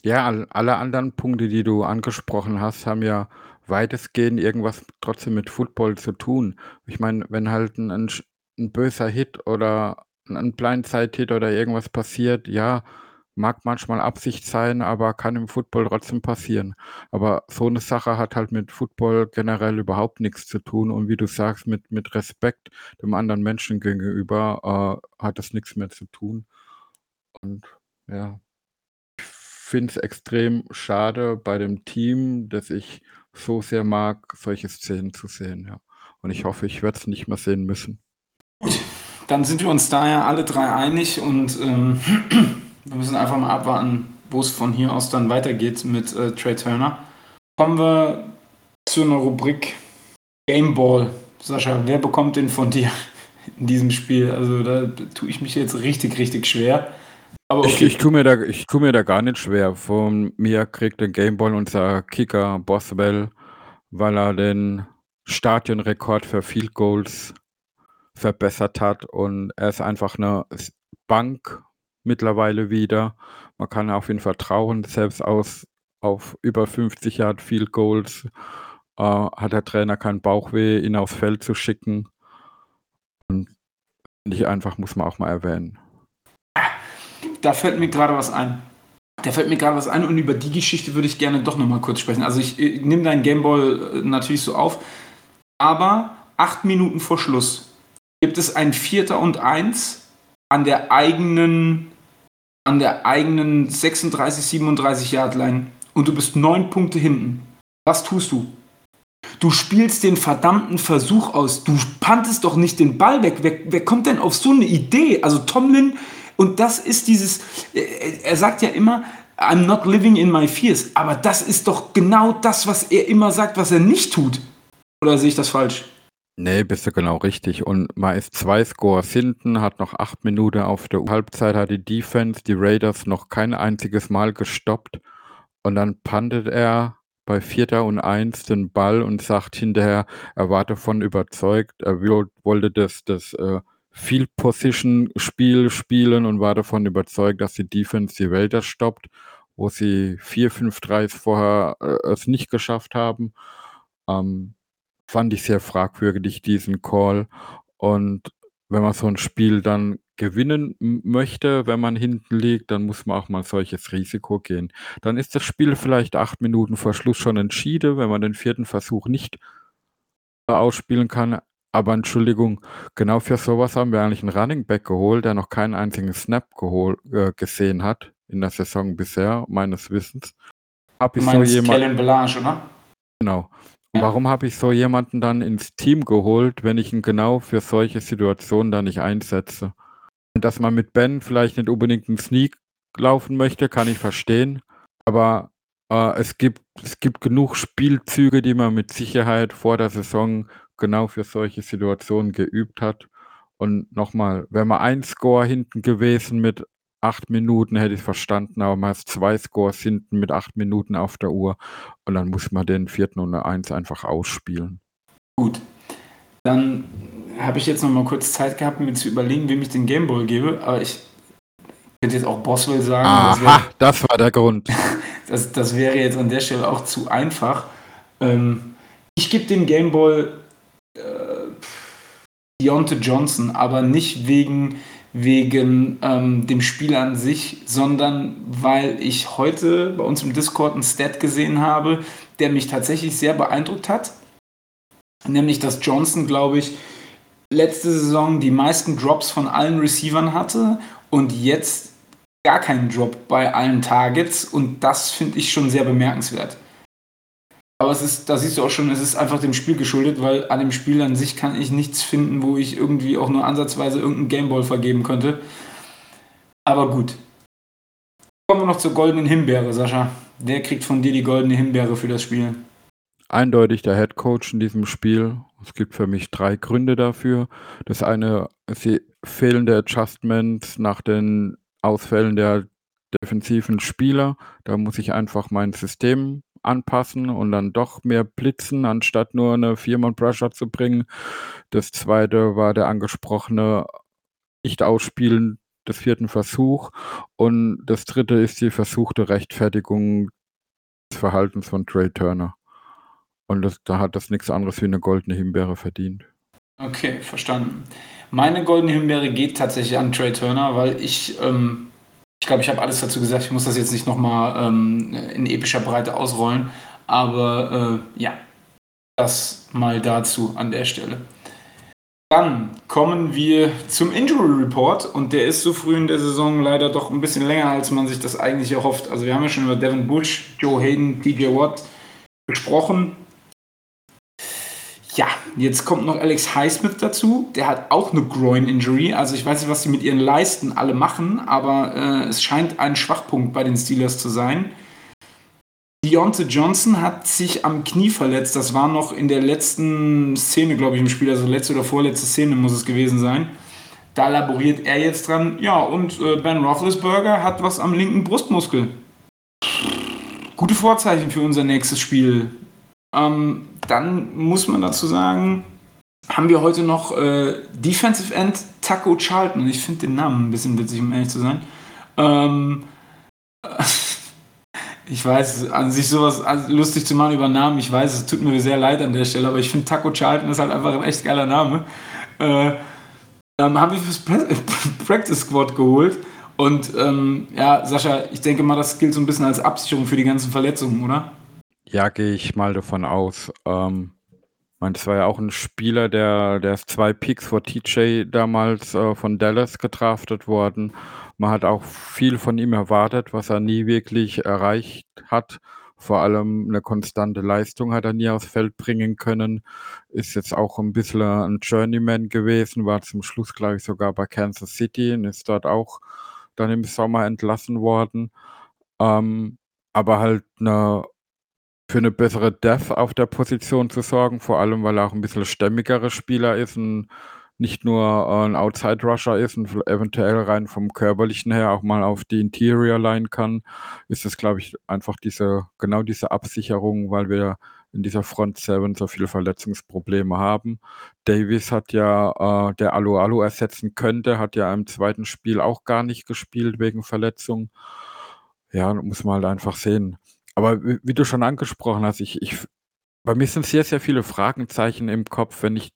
Ja, alle anderen Punkte, die du angesprochen hast, haben ja weitestgehend irgendwas trotzdem mit Football zu tun. Ich meine, wenn halt ein 'n 'n böser Hit oder 'n 'n Blindside-Hit oder irgendwas passiert, ja, mag manchmal Absicht sein, aber kann im Football trotzdem passieren. Aber so eine Sache hat halt mit Football generell überhaupt nichts zu tun und wie du sagst, mit mit Respekt dem anderen Menschen gegenüber, äh, hat das nichts mehr zu tun. Und ja. Ich finde es extrem schade bei dem Team, dass ich so sehr mag, solche Szenen zu sehen, ja. Und ich hoffe, ich werde es nicht mehr sehen müssen. Gut, dann sind wir uns da ja alle drei einig und ähm, wir müssen einfach mal abwarten, wo es von hier aus dann weitergeht mit äh, Trey Turner. Kommen wir zu einer Rubrik Gameball. Sascha, wer bekommt den von dir in diesem Spiel? Also da tue ich mich jetzt richtig, richtig schwer. Aber okay. Ich, ich tue mir, da, tu mir da gar nicht schwer. Von mir kriegt den Gameball unser Kicker Boswell, weil er den Stadionrekord für Field Goals verbessert hat und er ist einfach eine Bank mittlerweile wieder. Man kann auf ihn vertrauen, selbst aus auf über 50 Yard Field Goals äh, hat der Trainer keinen Bauchweh, ihn aufs Feld zu schicken. Und nicht einfach muss man auch mal erwähnen da fällt mir gerade was ein. Da fällt mir gerade was ein und über die Geschichte würde ich gerne doch nochmal kurz sprechen. Also ich, ich nehme deinen Gameball äh, natürlich so auf, aber acht Minuten vor Schluss gibt es ein Vierter und Eins an der eigenen, an der eigenen 36, 37 Yard Line und du bist neun Punkte hinten. Was tust du? Du spielst den verdammten Versuch aus. Du pantest doch nicht den Ball weg. Wer, wer kommt denn auf so eine Idee? Also Tomlin und das ist dieses, äh, er sagt ja immer, I'm not living in my fears. Aber das ist doch genau das, was er immer sagt, was er nicht tut. Oder sehe ich das falsch? Nee, bist du genau richtig. Und man ist zwei Scores hinten, hat noch acht Minuten auf der Halbzeit, hat die Defense, die Raiders noch kein einziges Mal gestoppt. Und dann pantet er bei Vierter und Eins den Ball und sagt hinterher, er war davon überzeugt, er wollte das, das äh, Field Position Spiel spielen und war davon überzeugt, dass die Defense die Wälder stoppt, wo sie 4, 5 3 vorher äh, es nicht geschafft haben. Ähm, fand ich sehr fragwürdig, diesen Call. Und wenn man so ein Spiel dann gewinnen möchte, wenn man hinten liegt, dann muss man auch mal solches Risiko gehen. Dann ist das Spiel vielleicht acht Minuten vor Schluss schon entschieden, wenn man den vierten Versuch nicht ausspielen kann. Aber Entschuldigung, genau für sowas haben wir eigentlich einen Running Back geholt, der noch keinen einzigen Snap gehol äh, gesehen hat in der Saison bisher, meines Wissens. Hab ich so jemanden. Belage, oder? Genau. Warum habe ich so jemanden dann ins Team geholt, wenn ich ihn genau für solche Situationen dann nicht einsetze? Dass man mit Ben vielleicht nicht unbedingt einen Sneak laufen möchte, kann ich verstehen. Aber äh, es, gibt, es gibt genug Spielzüge, die man mit Sicherheit vor der Saison genau für solche Situationen geübt hat. Und nochmal, wäre mal ein Score hinten gewesen mit acht Minuten, hätte ich verstanden, aber man hat zwei Scores hinten mit acht Minuten auf der Uhr und dann muss man den vierten und eins einfach ausspielen. Gut, dann habe ich jetzt noch mal kurz Zeit gehabt, mir zu überlegen, wem ich den Gameball gebe, aber ich könnte jetzt auch Boswell sagen. Aha, das, wär, das war der Grund. das, das wäre jetzt an der Stelle auch zu einfach. Ähm, ich gebe den Gameball äh, Deontay Johnson, aber nicht wegen wegen ähm, dem Spiel an sich, sondern weil ich heute bei uns im Discord einen Stat gesehen habe, der mich tatsächlich sehr beeindruckt hat. Nämlich, dass Johnson, glaube ich, letzte Saison die meisten Drops von allen Receivern hatte und jetzt gar keinen Drop bei allen Targets und das finde ich schon sehr bemerkenswert. Aber es ist, da siehst du auch schon, es ist einfach dem Spiel geschuldet, weil an dem Spiel an sich kann ich nichts finden, wo ich irgendwie auch nur ansatzweise irgendeinen Gameball vergeben könnte. Aber gut. Kommen wir noch zur goldenen Himbeere, Sascha. Wer kriegt von dir die goldene Himbeere für das Spiel? Eindeutig der Head Coach in diesem Spiel. Es gibt für mich drei Gründe dafür. Das eine ist die fehlende Adjustments nach den Ausfällen der defensiven Spieler. Da muss ich einfach mein System anpassen und dann doch mehr blitzen, anstatt nur eine Viermann-Pressure zu bringen. Das zweite war der angesprochene Nicht-Ausspielen des vierten Versuch. Und das dritte ist die versuchte Rechtfertigung des Verhaltens von Trey Turner. Und das, da hat das nichts anderes wie eine goldene Himbeere verdient. Okay, verstanden. Meine goldene Himbeere geht tatsächlich an Trey Turner, weil ich ähm, ich glaube, ich habe alles dazu gesagt. Ich muss das jetzt nicht nochmal ähm, in epischer Breite ausrollen. Aber äh, ja, das mal dazu an der Stelle. Dann kommen wir zum Injury Report und der ist so früh in der Saison leider doch ein bisschen länger, als man sich das eigentlich erhofft. Also wir haben ja schon über Devin Bush, Joe Hayden, TJ Watt gesprochen. Ja, jetzt kommt noch Alex Highsmith dazu. Der hat auch eine Groin-Injury. Also ich weiß nicht, was sie mit ihren Leisten alle machen, aber äh, es scheint ein Schwachpunkt bei den Steelers zu sein. Deontay Johnson hat sich am Knie verletzt. Das war noch in der letzten Szene, glaube ich, im Spiel. Also letzte oder vorletzte Szene muss es gewesen sein. Da laboriert er jetzt dran. Ja, und äh, Ben Roethlisberger hat was am linken Brustmuskel. Gute Vorzeichen für unser nächstes Spiel. Ähm, dann muss man dazu sagen, haben wir heute noch äh, Defensive End Taco Charlton. Ich finde den Namen ein bisschen witzig, um ehrlich zu sein. Ähm, ich weiß, an sich sowas lustig zu machen über Namen, ich weiß, es tut mir sehr leid an der Stelle, aber ich finde Taco Charlton ist halt einfach ein echt geiler Name. Äh, ähm, haben wir fürs Practice Squad geholt. Und ähm, ja, Sascha, ich denke mal, das gilt so ein bisschen als Absicherung für die ganzen Verletzungen, oder? Ja, gehe ich mal davon aus. Ähm, meine, das war ja auch ein Spieler, der der ist zwei Picks vor TJ damals, äh, von Dallas gedraftet worden. Man hat auch viel von ihm erwartet, was er nie wirklich erreicht hat. Vor allem eine konstante Leistung hat er nie aufs Feld bringen können. Ist jetzt auch ein bisschen ein Journeyman gewesen, war zum Schluss, glaube ich, sogar bei Kansas City und ist dort auch dann im Sommer entlassen worden. Ähm, aber halt eine für eine bessere Depth auf der Position zu sorgen, vor allem weil er auch ein bisschen stämmigerer Spieler ist, ein nicht nur äh, ein Outside Rusher ist und eventuell rein vom körperlichen her auch mal auf die Interior Line kann, ist es, glaube ich, einfach diese, genau diese Absicherung, weil wir in dieser Front 7 so viele Verletzungsprobleme haben. Davis hat ja, äh, der Alu Alu ersetzen könnte, hat ja im zweiten Spiel auch gar nicht gespielt wegen Verletzung. Ja, muss man halt einfach sehen. Aber wie, wie du schon angesprochen hast, ich, ich, bei mir sind sehr, sehr viele Fragezeichen im Kopf, wenn ich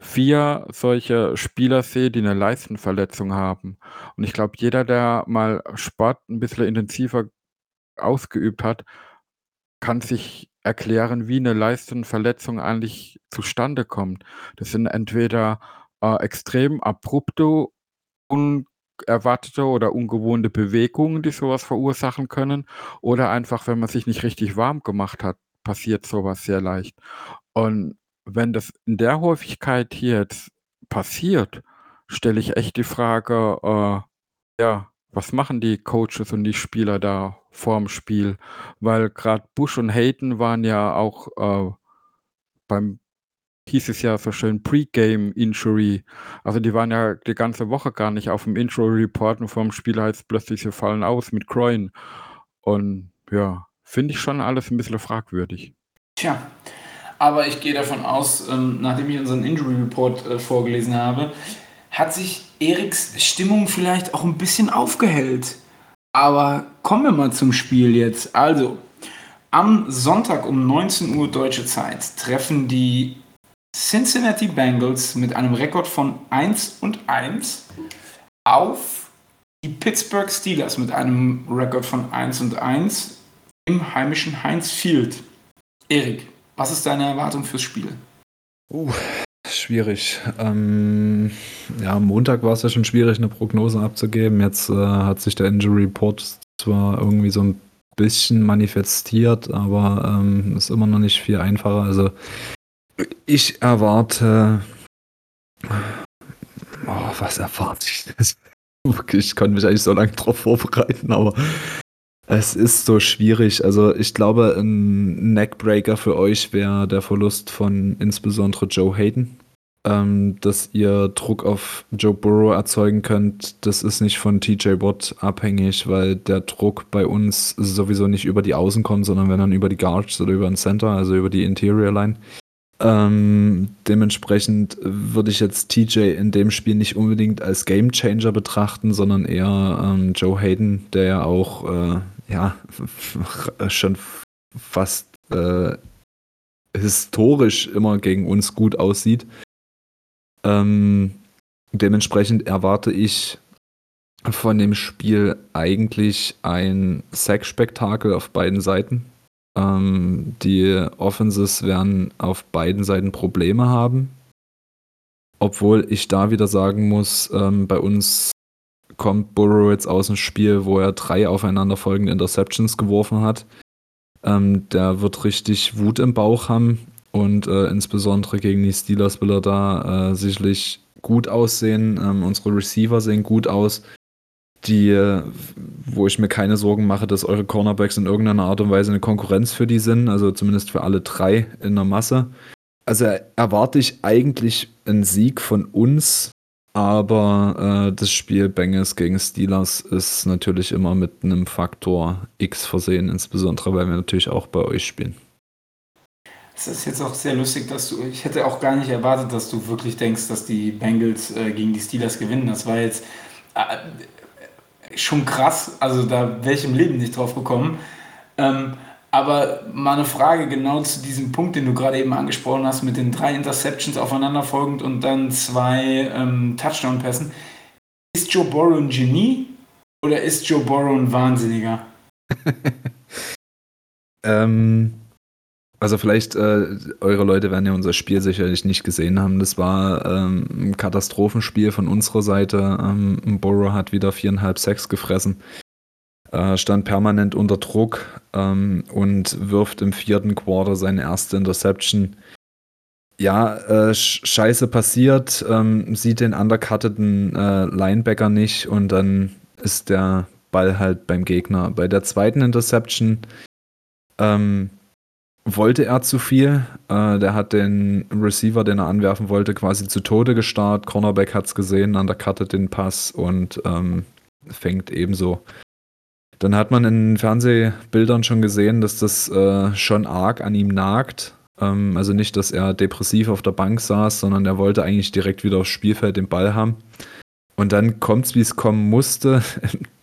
vier solche Spieler sehe, die eine Leistenverletzung haben. Und ich glaube, jeder, der mal Sport ein bisschen intensiver ausgeübt hat, kann sich erklären, wie eine Leistenverletzung eigentlich zustande kommt. Das sind entweder äh, extrem abrupte, unerwartete oder ungewohnte Bewegungen, die sowas verursachen können, oder einfach, wenn man sich nicht richtig warm gemacht hat, passiert sowas sehr leicht. Und wenn das in der Häufigkeit hier jetzt passiert, stelle ich echt die Frage, äh, ja, was machen die Coaches und die Spieler da vorm Spiel? Weil gerade Bush und Hayden waren ja auch äh, beim hieß es ja so schön Pre-Game Injury. Also die waren ja die ganze Woche gar nicht auf dem Injury Report und vorm Spiel heißt plötzlich, sie fallen aus mit Groin. Und ja, finde ich schon alles ein bisschen fragwürdig. Tja, aber ich gehe davon aus, ähm, nachdem ich unseren Injury Report äh, vorgelesen habe, hat sich Eriks Stimmung vielleicht auch ein bisschen aufgehellt. Aber kommen wir mal zum Spiel jetzt. Also, am Sonntag um 19 Uhr deutsche Zeit treffen die Cincinnati Bengals mit einem Rekord von 1 und 1 auf die Pittsburgh Steelers mit einem Rekord von 1 und 1 im heimischen Heinz Field. Erik, was ist deine Erwartung fürs Spiel? Uh, schwierig. Ähm, ja, am Montag war es ja schon schwierig, eine Prognose abzugeben. Jetzt äh, hat sich der Injury Report zwar irgendwie so ein bisschen manifestiert, aber ähm, ist immer noch nicht viel einfacher. Also ich erwarte. Oh, was erwarte ich? Ich kann mich eigentlich so lange drauf vorbereiten, aber es ist so schwierig. Also ich glaube, ein Neckbreaker für euch wäre der Verlust von insbesondere Joe Hayden ähm, dass ihr Druck auf Joe Burrow erzeugen könnt, das ist nicht von TJ Watt abhängig, weil der Druck bei uns sowieso nicht über die Außen kommt, sondern wenn dann über die Guards oder über den Center, also über die Interior Line. Ähm, dementsprechend würde ich jetzt TJ in dem Spiel nicht unbedingt als Game Changer betrachten, sondern eher ähm, Joe Hayden, der ja auch äh, ja schon fast äh, historisch immer gegen uns gut aussieht. Ähm, dementsprechend erwarte ich von dem Spiel eigentlich ein Sack-Spektakel auf beiden Seiten. Ähm, die Offenses werden auf beiden Seiten Probleme haben. Obwohl ich da wieder sagen muss, ähm, bei uns kommt Burrow jetzt aus dem Spiel, wo er drei aufeinanderfolgende Interceptions geworfen hat. Ähm, der wird richtig Wut im Bauch haben. Und äh, insbesondere gegen die Steelers will er da äh, sicherlich gut aussehen. Ähm, unsere Receiver sehen gut aus. Die, äh, wo ich mir keine Sorgen mache, dass eure Cornerbacks in irgendeiner Art und Weise eine Konkurrenz für die sind, also zumindest für alle drei in der Masse. Also erwarte ich eigentlich einen Sieg von uns, aber äh, das Spiel Bengals gegen Steelers ist natürlich immer mit einem Faktor X versehen, insbesondere weil wir natürlich auch bei euch spielen. Es ist jetzt auch sehr lustig, dass du, ich hätte auch gar nicht erwartet, dass du wirklich denkst, dass die Bengals äh, gegen die Steelers gewinnen. Das war jetzt äh, schon krass, also da wäre ich im Leben nicht drauf gekommen. Ähm, aber mal eine Frage genau zu diesem Punkt, den du gerade eben angesprochen hast, mit den drei Interceptions aufeinanderfolgend und dann zwei ähm, Touchdown-Pässen. Ist Joe Burrow ein Genie oder ist Joe Burrow ein Wahnsinniger? ähm, also vielleicht, äh, eure Leute werden ja unser Spiel sicherlich nicht gesehen haben. Das war ähm, ein Katastrophenspiel von unserer Seite. Ähm, Borough hat wieder viereinhalb Sacks gefressen, äh, stand permanent unter Druck ähm, und wirft im vierten Quarter seine erste Interception. Ja, äh, Scheiße passiert, ähm, sieht den undercutteten äh, Linebacker nicht und dann ist der Ball halt beim Gegner. Bei der zweiten Interception ähm, wollte er zu viel. Äh, der hat den Receiver, den er anwerfen wollte, quasi zu Tode gestarrt. Cornerback hat es gesehen, an der Karte den Pass und ähm, fängt ebenso. Dann hat man in Fernsehbildern schon gesehen, dass das äh, schon arg an ihm nagt. Ähm, also nicht, dass er depressiv auf der Bank saß, sondern er wollte eigentlich direkt wieder aufs Spielfeld den Ball haben. Und dann kommt es, wie es kommen musste.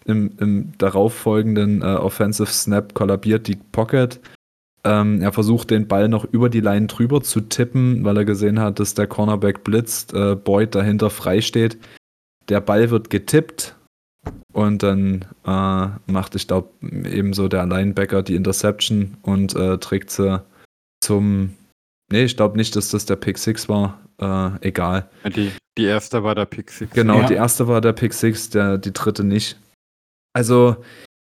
Im, im darauffolgenden äh, Offensive Snap kollabiert die Pocket. Ähm, er versucht den Ball noch über die Line drüber zu tippen, weil er gesehen hat, dass der Cornerback blitzt, äh, Boyd dahinter frei steht. Der Ball wird getippt und dann äh, macht, ich glaube, ebenso der Linebacker die Interception und äh, trägt sie zum. Nee, ich glaube nicht, dass das der Pick 6 war. Äh, egal. Die, die erste war der Pick 6. Genau, Ja. die erste war der Pick 6, der, die dritte nicht. Also,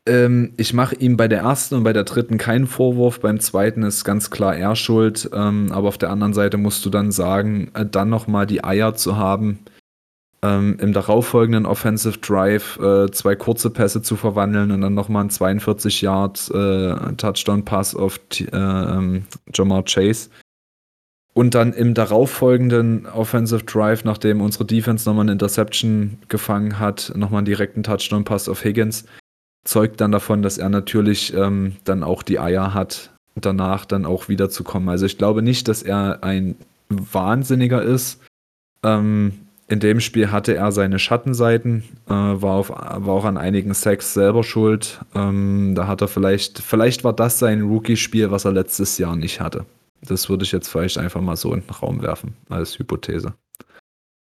ähm, ich mache ihm bei der ersten und bei der dritten keinen Vorwurf. Beim zweiten ist ganz klar er schuld. Ähm, aber auf der anderen Seite musst du dann sagen, äh, dann nochmal die Eier zu haben, ähm, im darauffolgenden Offensive Drive äh, zwei kurze Pässe zu verwandeln und dann nochmal einen 42 Yard äh, Touchdown Pass auf T- äh, ähm, Jamar Chase. Und dann im darauffolgenden Offensive Drive, nachdem unsere Defense nochmal eine Interception gefangen hat, nochmal einen direkten Touchdown-Pass auf Higgins, zeugt dann davon, dass er natürlich ähm, dann auch die Eier hat, danach dann auch wiederzukommen. Also ich glaube nicht, dass er ein Wahnsinniger ist. Ähm, in dem Spiel hatte er seine Schattenseiten, äh, war, auf, war auch an einigen Sacks selber schuld. Ähm, da hat er vielleicht, vielleicht war das sein Rookie-Spiel, was er letztes Jahr nicht hatte. Das würde ich jetzt vielleicht einfach mal so in den Raum werfen, als Hypothese.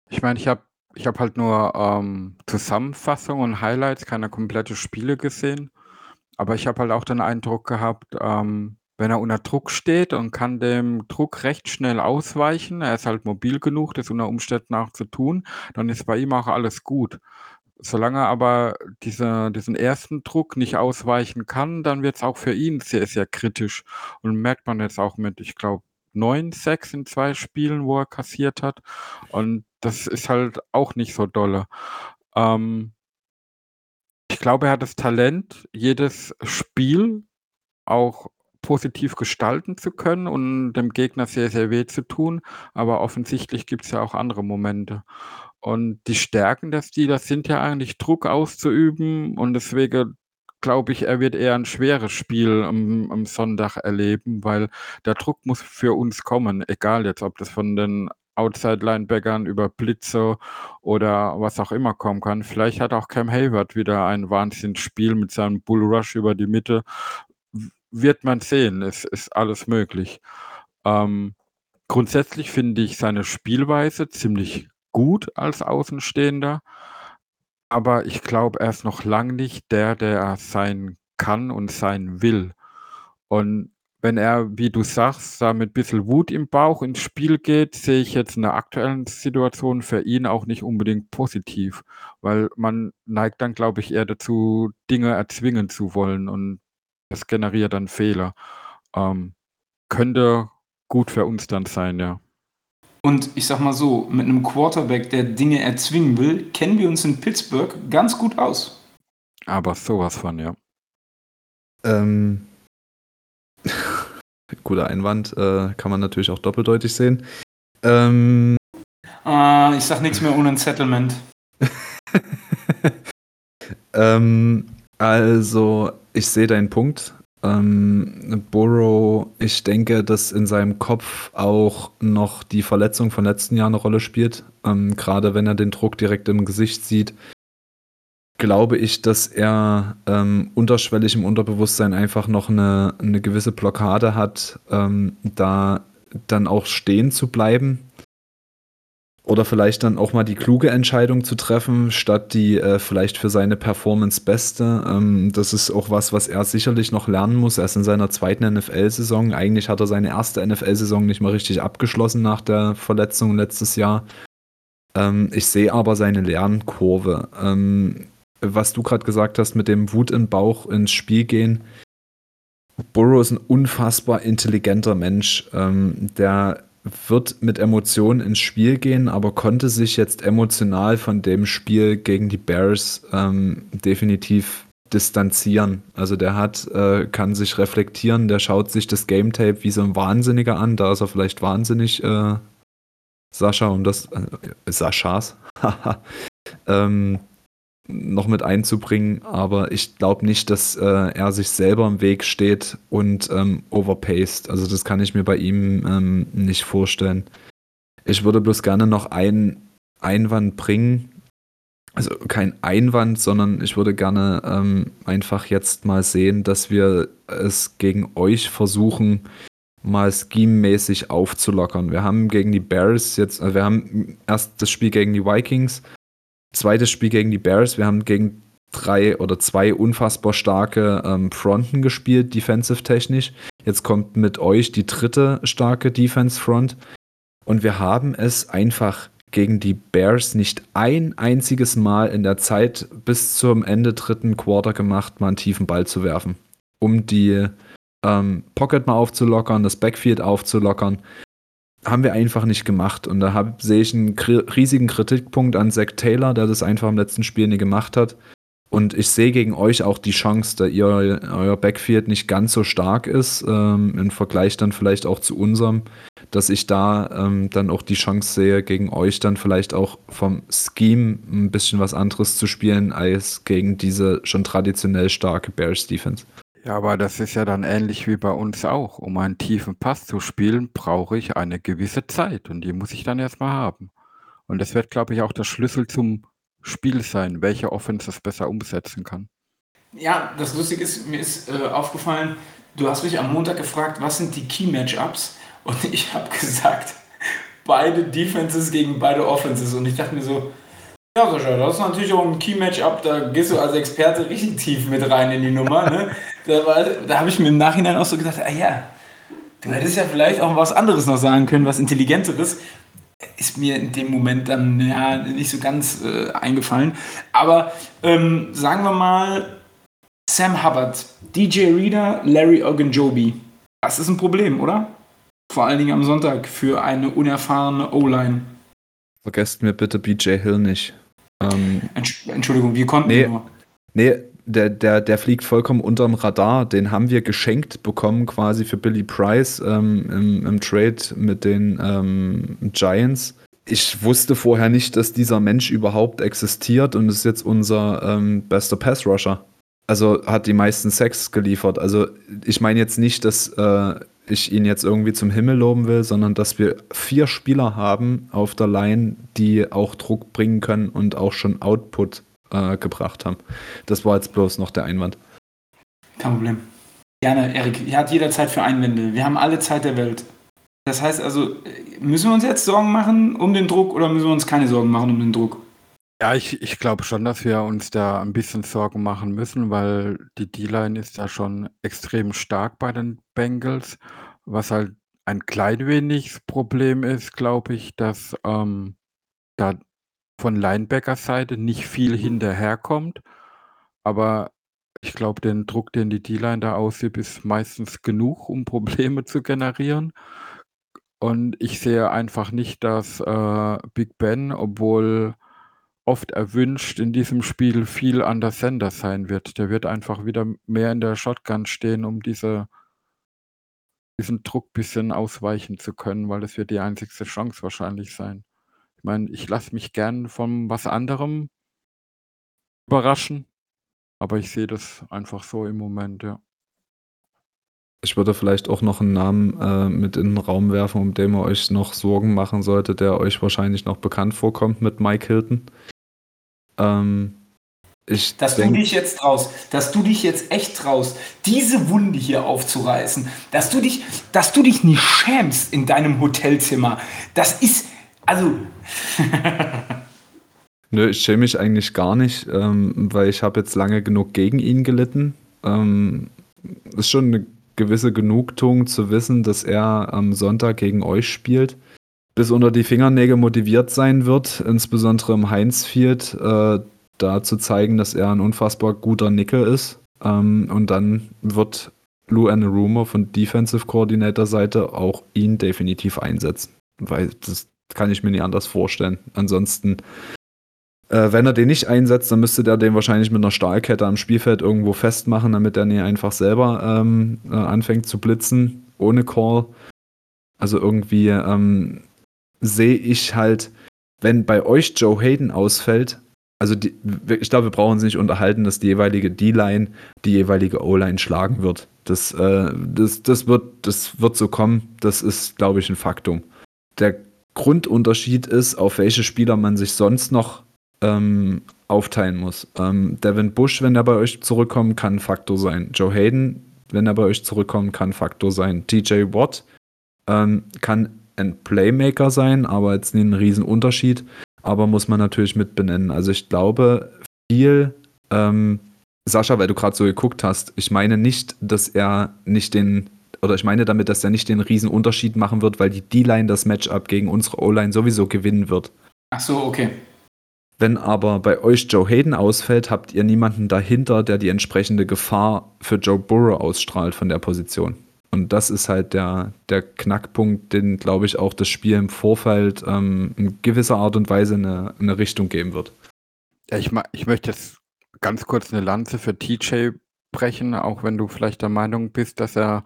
Ich meine, ich habe ich hab halt nur ähm, Zusammenfassungen und Highlights, keine komplette Spiele gesehen. Aber ich habe halt auch den Eindruck gehabt, ähm, wenn er unter Druck steht und kann dem Druck recht schnell ausweichen, er ist halt mobil genug, das unter Umständen auch zu tun, dann ist bei ihm auch alles gut. Solange er aber diese, diesen ersten Druck nicht ausweichen kann, dann wird es auch für ihn sehr, sehr kritisch. Und merkt man jetzt auch mit, ich glaube, neun Sacks in zwei Spielen, wo er kassiert hat. Und das ist halt auch nicht so dolle. Ähm, ich glaube, er hat das Talent, jedes Spiel auch positiv gestalten zu können und dem Gegner sehr, sehr weh zu tun. Aber offensichtlich gibt es ja auch andere Momente. Und die Stärken der Steelers sind ja eigentlich Druck auszuüben und deswegen glaube ich, er wird eher ein schweres Spiel am, am Sonntag erleben, weil der Druck muss für uns kommen, egal jetzt, ob das von den Outside-Linebackern über Blitze oder was auch immer kommen kann. Vielleicht hat auch Cam Hayward wieder ein Wahnsinnsspiel mit seinem Bullrush über die Mitte. Wird man sehen, es ist alles möglich. Ähm, grundsätzlich finde ich seine Spielweise ziemlich gut als Außenstehender, aber ich glaube, er ist noch lang nicht der, der er sein kann und sein will. Und wenn er, wie du sagst, da mit ein bisschen Wut im Bauch ins Spiel geht, sehe ich jetzt in der aktuellen Situation für ihn auch nicht unbedingt positiv, weil man neigt dann, glaube ich, eher dazu, Dinge erzwingen zu wollen und das generiert dann Fehler. Ähm, könnte gut für uns dann sein, ja. Und ich sag mal so, mit einem Quarterback, der Dinge erzwingen will, kennen wir uns in Pittsburgh ganz gut aus. Aber sowas von, ja. Ähm, guter Einwand, äh, kann man natürlich auch doppeldeutig sehen. Ähm, Ah, ich sag nichts mehr ohne ein Settlement. ähm, also, ich sehe deinen Punkt. Ähm, Burrow, ich denke, dass in seinem Kopf auch noch die Verletzung von letzten Jahr eine Rolle spielt. Ähm, Gerade wenn er den Druck direkt im Gesicht sieht, glaube ich, dass er ähm, unterschwellig im Unterbewusstsein einfach noch eine, eine gewisse Blockade hat, ähm, da dann auch stehen zu bleiben. Oder vielleicht dann auch mal die kluge Entscheidung zu treffen, statt die äh, vielleicht für seine Performance beste. Ähm, das ist auch was, was er sicherlich noch lernen muss. Er ist in seiner zweiten NFL-Saison. Eigentlich hat er seine erste NFL-Saison nicht mal richtig abgeschlossen nach der Verletzung letztes Jahr. Ähm, ich sehe aber seine Lernkurve. Ähm, was du gerade gesagt hast mit dem Wut im Bauch ins Spiel gehen. Burrow ist ein unfassbar intelligenter Mensch, ähm, der wird mit Emotionen ins Spiel gehen, aber konnte sich jetzt emotional von dem Spiel gegen die Bears ähm, definitiv distanzieren. Also der hat, äh, kann sich reflektieren, der schaut sich das Game Tape wie so ein Wahnsinniger an, da ist er vielleicht wahnsinnig, äh, Sascha, um das, äh, Saschas, ähm, noch mit einzubringen, aber ich glaube nicht, dass äh, er sich selber im Weg steht und ähm, overpaced. Also das kann ich mir bei ihm ähm, nicht vorstellen. Ich würde bloß gerne noch einen Einwand bringen. Also kein Einwand, sondern ich würde gerne ähm, einfach jetzt mal sehen, dass wir es gegen euch versuchen, mal scheme-mäßig aufzulockern. Wir haben gegen die Bears jetzt, also wir haben erst das Spiel gegen die Vikings, zweites Spiel gegen die Bears, wir haben gegen drei oder zwei unfassbar starke ähm, Fronten gespielt, defensive-technisch. Jetzt kommt mit euch die dritte starke Defense-Front. Und wir haben es einfach gegen die Bears nicht ein einziges Mal in der Zeit bis zum Ende dritten Quarter gemacht, mal einen tiefen Ball zu werfen. Um die ähm, Pocket mal aufzulockern, das Backfield aufzulockern. Haben wir einfach nicht gemacht. Und da hab, sehe ich einen riesigen Kritikpunkt an Zach Taylor, der das einfach im letzten Spiel nie gemacht hat. Und ich sehe gegen euch auch die Chance, da ihr euer Backfield nicht ganz so stark ist, ähm, im Vergleich dann vielleicht auch zu unserem, dass ich da ähm, dann auch die Chance sehe, gegen euch dann vielleicht auch vom Scheme ein bisschen was anderes zu spielen, als gegen diese schon traditionell starke Bears Defense. Ja, aber das ist ja dann ähnlich wie bei uns auch. Um einen tiefen Pass zu spielen, brauche ich eine gewisse Zeit und die muss ich dann erstmal haben. Und das wird, glaube ich, auch der Schlüssel zum Spiel sein, welche Offense es besser umsetzen kann. Ja, das Lustige ist, mir ist äh, aufgefallen, du hast mich am Montag gefragt, was sind die Key Matchups? Und ich habe gesagt, beide Defenses gegen beide Offenses. Und ich dachte mir so, ja, Sascha, das ist natürlich auch ein Key-Matchup, da gehst du als Experte richtig tief mit rein in die Nummer. Ne? Da, da habe ich mir im Nachhinein auch so gedacht, ah ja, du hättest ja vielleicht auch was anderes noch sagen können, was Intelligenteres ist mir in dem Moment dann ja, nicht so ganz äh, eingefallen. Aber ähm, sagen wir mal, Sam Hubbard, DJ Reader, Larry Ogunjobi. Das ist ein Problem, oder? Vor allen Dingen am Sonntag für eine unerfahrene O-Line. Vergesst mir bitte BJ Hill nicht. Ähm, Entschuldigung, wir konnten nee, nur. Nee, der, der, der fliegt vollkommen unterm Radar. Den haben wir geschenkt bekommen, quasi für Billy Price ähm, im, im, Trade mit den ähm, Giants. Ich wusste vorher nicht, dass dieser Mensch überhaupt existiert und ist jetzt unser ähm, bester Pass-Rusher. Also hat die meisten Sex geliefert. Also ich meine jetzt nicht, dass äh, ich ihn jetzt irgendwie zum Himmel loben will, sondern dass wir vier Spieler haben auf der Line, die auch Druck bringen können und auch schon Output äh, gebracht haben. Das war jetzt bloß noch der Einwand. Kein Problem. Gerne, Erik. Ihr habt jederzeit für Einwände. Wir haben alle Zeit der Welt. Das heißt also, müssen wir uns jetzt Sorgen machen um den Druck oder müssen wir uns keine Sorgen machen um den Druck? Ja, ich, ich glaube schon, dass wir uns da ein bisschen Sorgen machen müssen, weil die D-Line ist da schon extrem stark bei den Bengals. Was halt ein klein wenig Problem ist, glaube ich, dass ähm, da von Linebacker-Seite nicht viel hinterherkommt. Aber ich glaube, den Druck, den die D-Line da ausübt, ist meistens genug, um Probleme zu generieren. Und ich sehe einfach nicht, dass äh, Big Ben, obwohl oft erwünscht, in diesem Spiel viel an der Sender sein wird. Der wird einfach wieder mehr in der Shotgun stehen, um diese diesen Druck ein bisschen ausweichen zu können, weil das wird die einzigste Chance wahrscheinlich sein. Ich meine, ich lasse mich gern von was anderem überraschen, aber ich sehe das einfach so im Moment, ja. Ich würde vielleicht auch noch einen Namen äh, mit in den Raum werfen, um den ihr euch noch Sorgen machen sollte, der euch wahrscheinlich noch bekannt vorkommt mit Mike Hilton. Ähm, ich dass denk, du dich jetzt traust, dass du dich jetzt echt traust, diese Wunde hier aufzureißen, dass du dich, dass du dich nicht schämst in deinem Hotelzimmer. Das ist, also. Nö, ich schäme mich eigentlich gar nicht, ähm, weil ich habe jetzt lange genug gegen ihn gelitten. Ähm, ist schon eine gewisse Genugtuung zu wissen, dass er am Sonntag gegen euch spielt. Bis unter die Fingernägel motiviert sein wird, insbesondere im Heinz-Field, äh, da zu zeigen, dass er ein unfassbar guter Nickel ist. Ähm, und dann wird Lou Anarumo von Defensive Coordinator Seite auch ihn definitiv einsetzen. Weil das kann ich mir nicht anders vorstellen. Ansonsten Äh, wenn er den nicht einsetzt, dann müsste der den wahrscheinlich mit einer Stahlkette am Spielfeld irgendwo festmachen, damit er nicht einfach selber ähm, äh, anfängt zu blitzen, ohne Call. Also irgendwie ähm, sehe ich halt, wenn bei euch Joe Hayden ausfällt, also die, ich glaube, wir brauchen uns nicht unterhalten, dass die jeweilige D-Line die jeweilige O-Line schlagen wird. Das, äh, das, das, wird, das wird so kommen. Das ist, glaube ich, ein Faktum. Der Grundunterschied ist, auf welche Spieler man sich sonst noch ähm, aufteilen muss. Ähm, Devin Bush, wenn er bei euch zurückkommt, kann ein Faktor sein. Joe Hayden, wenn er bei euch zurückkommt, kann ein Faktor sein. TJ Watt ähm, kann ein Playmaker sein, aber jetzt nicht ein Riesenunterschied aber muss man natürlich mit benennen. Also ich glaube, viel, ähm, Sascha, weil du gerade so geguckt hast, ich meine nicht, dass er nicht den, oder ich meine damit, dass er nicht den riesen Unterschied machen wird, weil die D-Line das Matchup gegen unsere O-Line sowieso gewinnen wird. Ach so, okay. Wenn aber bei euch Joe Hayden ausfällt, habt ihr niemanden dahinter, der die entsprechende Gefahr für Joe Burrow ausstrahlt von der Position. Und das ist halt der, der Knackpunkt, den, glaube ich, auch das Spiel im Vorfeld ähm, in gewisser Art und Weise eine, eine Richtung geben wird. Ja, ich, ich möchte jetzt ganz kurz eine Lanze für TJ brechen, auch wenn du vielleicht der Meinung bist, dass er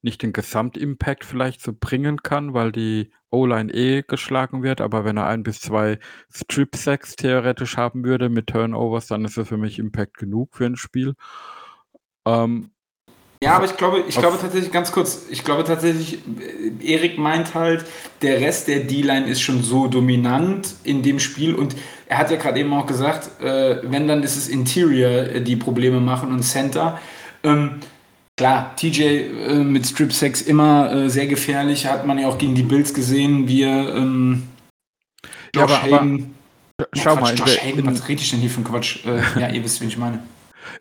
nicht den Gesamtimpact vielleicht so bringen kann, weil die O-Line eh geschlagen wird, aber wenn er ein bis zwei Strip-Sacks theoretisch haben würde mit Turnovers, dann ist er für mich Impact genug für ein Spiel. Ähm, ja, aber ich glaube, ich glaube tatsächlich ganz kurz, ich glaube tatsächlich, äh, Erik meint halt, der Rest der D-Line ist schon so dominant in dem Spiel und er hat ja gerade eben auch gesagt, äh, wenn dann ist es Interior, äh, die Probleme machen und Center. Ähm, klar, TJ äh, mit Strip Sex immer äh, sehr gefährlich, hat man ja auch gegen die Bills gesehen, wie er ähm, Josh ja, aber, Hayden. Aber, schau ja, Quatsch, mal, Josh Hayden, was rede ich denn hier für ein Quatsch? Äh, ja, ihr wisst, wen ich meine.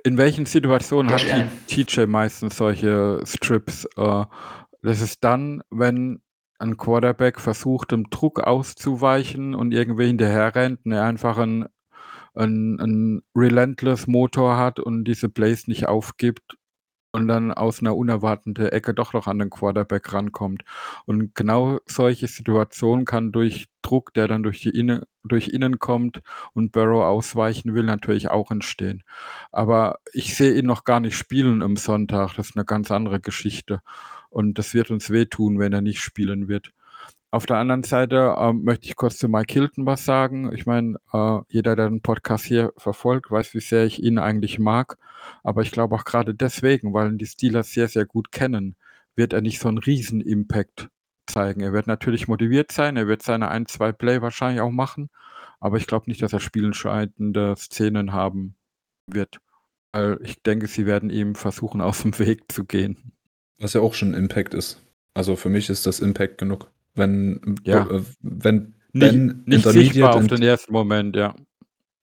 In welchen Situationen hat TJ meistens solche Strips? Äh, das ist dann, wenn ein Quarterback versucht, dem Druck auszuweichen und irgendwie hinterher rennt und er einfach einen, einen, einen Relentless Motor hat und diese Plays nicht aufgibt und dann aus einer unerwarteten Ecke doch noch an den Quarterback rankommt. Und genau solche Situationen kann durch Druck, der dann durch die Innen durch innen kommt und Burrow ausweichen will, natürlich auch entstehen. Aber ich sehe ihn noch gar nicht spielen am Sonntag. Das ist eine ganz andere Geschichte. Und das wird uns wehtun, wenn er nicht spielen wird. Auf der anderen Seite ähm, möchte ich kurz zu Mike Hilton was sagen. Ich meine, äh, jeder, der den Podcast hier verfolgt, weiß, wie sehr ich ihn eigentlich mag. Aber ich glaube auch gerade deswegen, weil ihn die Steelers sehr, sehr gut kennen, wird er nicht so einen Riesen-Impact zeigen. Er wird natürlich motiviert sein, er wird seine ein, zwei Play wahrscheinlich auch machen, aber ich glaube nicht, dass er spielentscheidende Szenen haben wird. Weil ich denke, sie werden ihm versuchen, aus dem Weg zu gehen. Was ja auch schon Impact ist. Also für mich ist das Impact genug. Wenn, ja. äh, wenn Ben nicht, nicht sichtbar auf den ersten Moment, ja.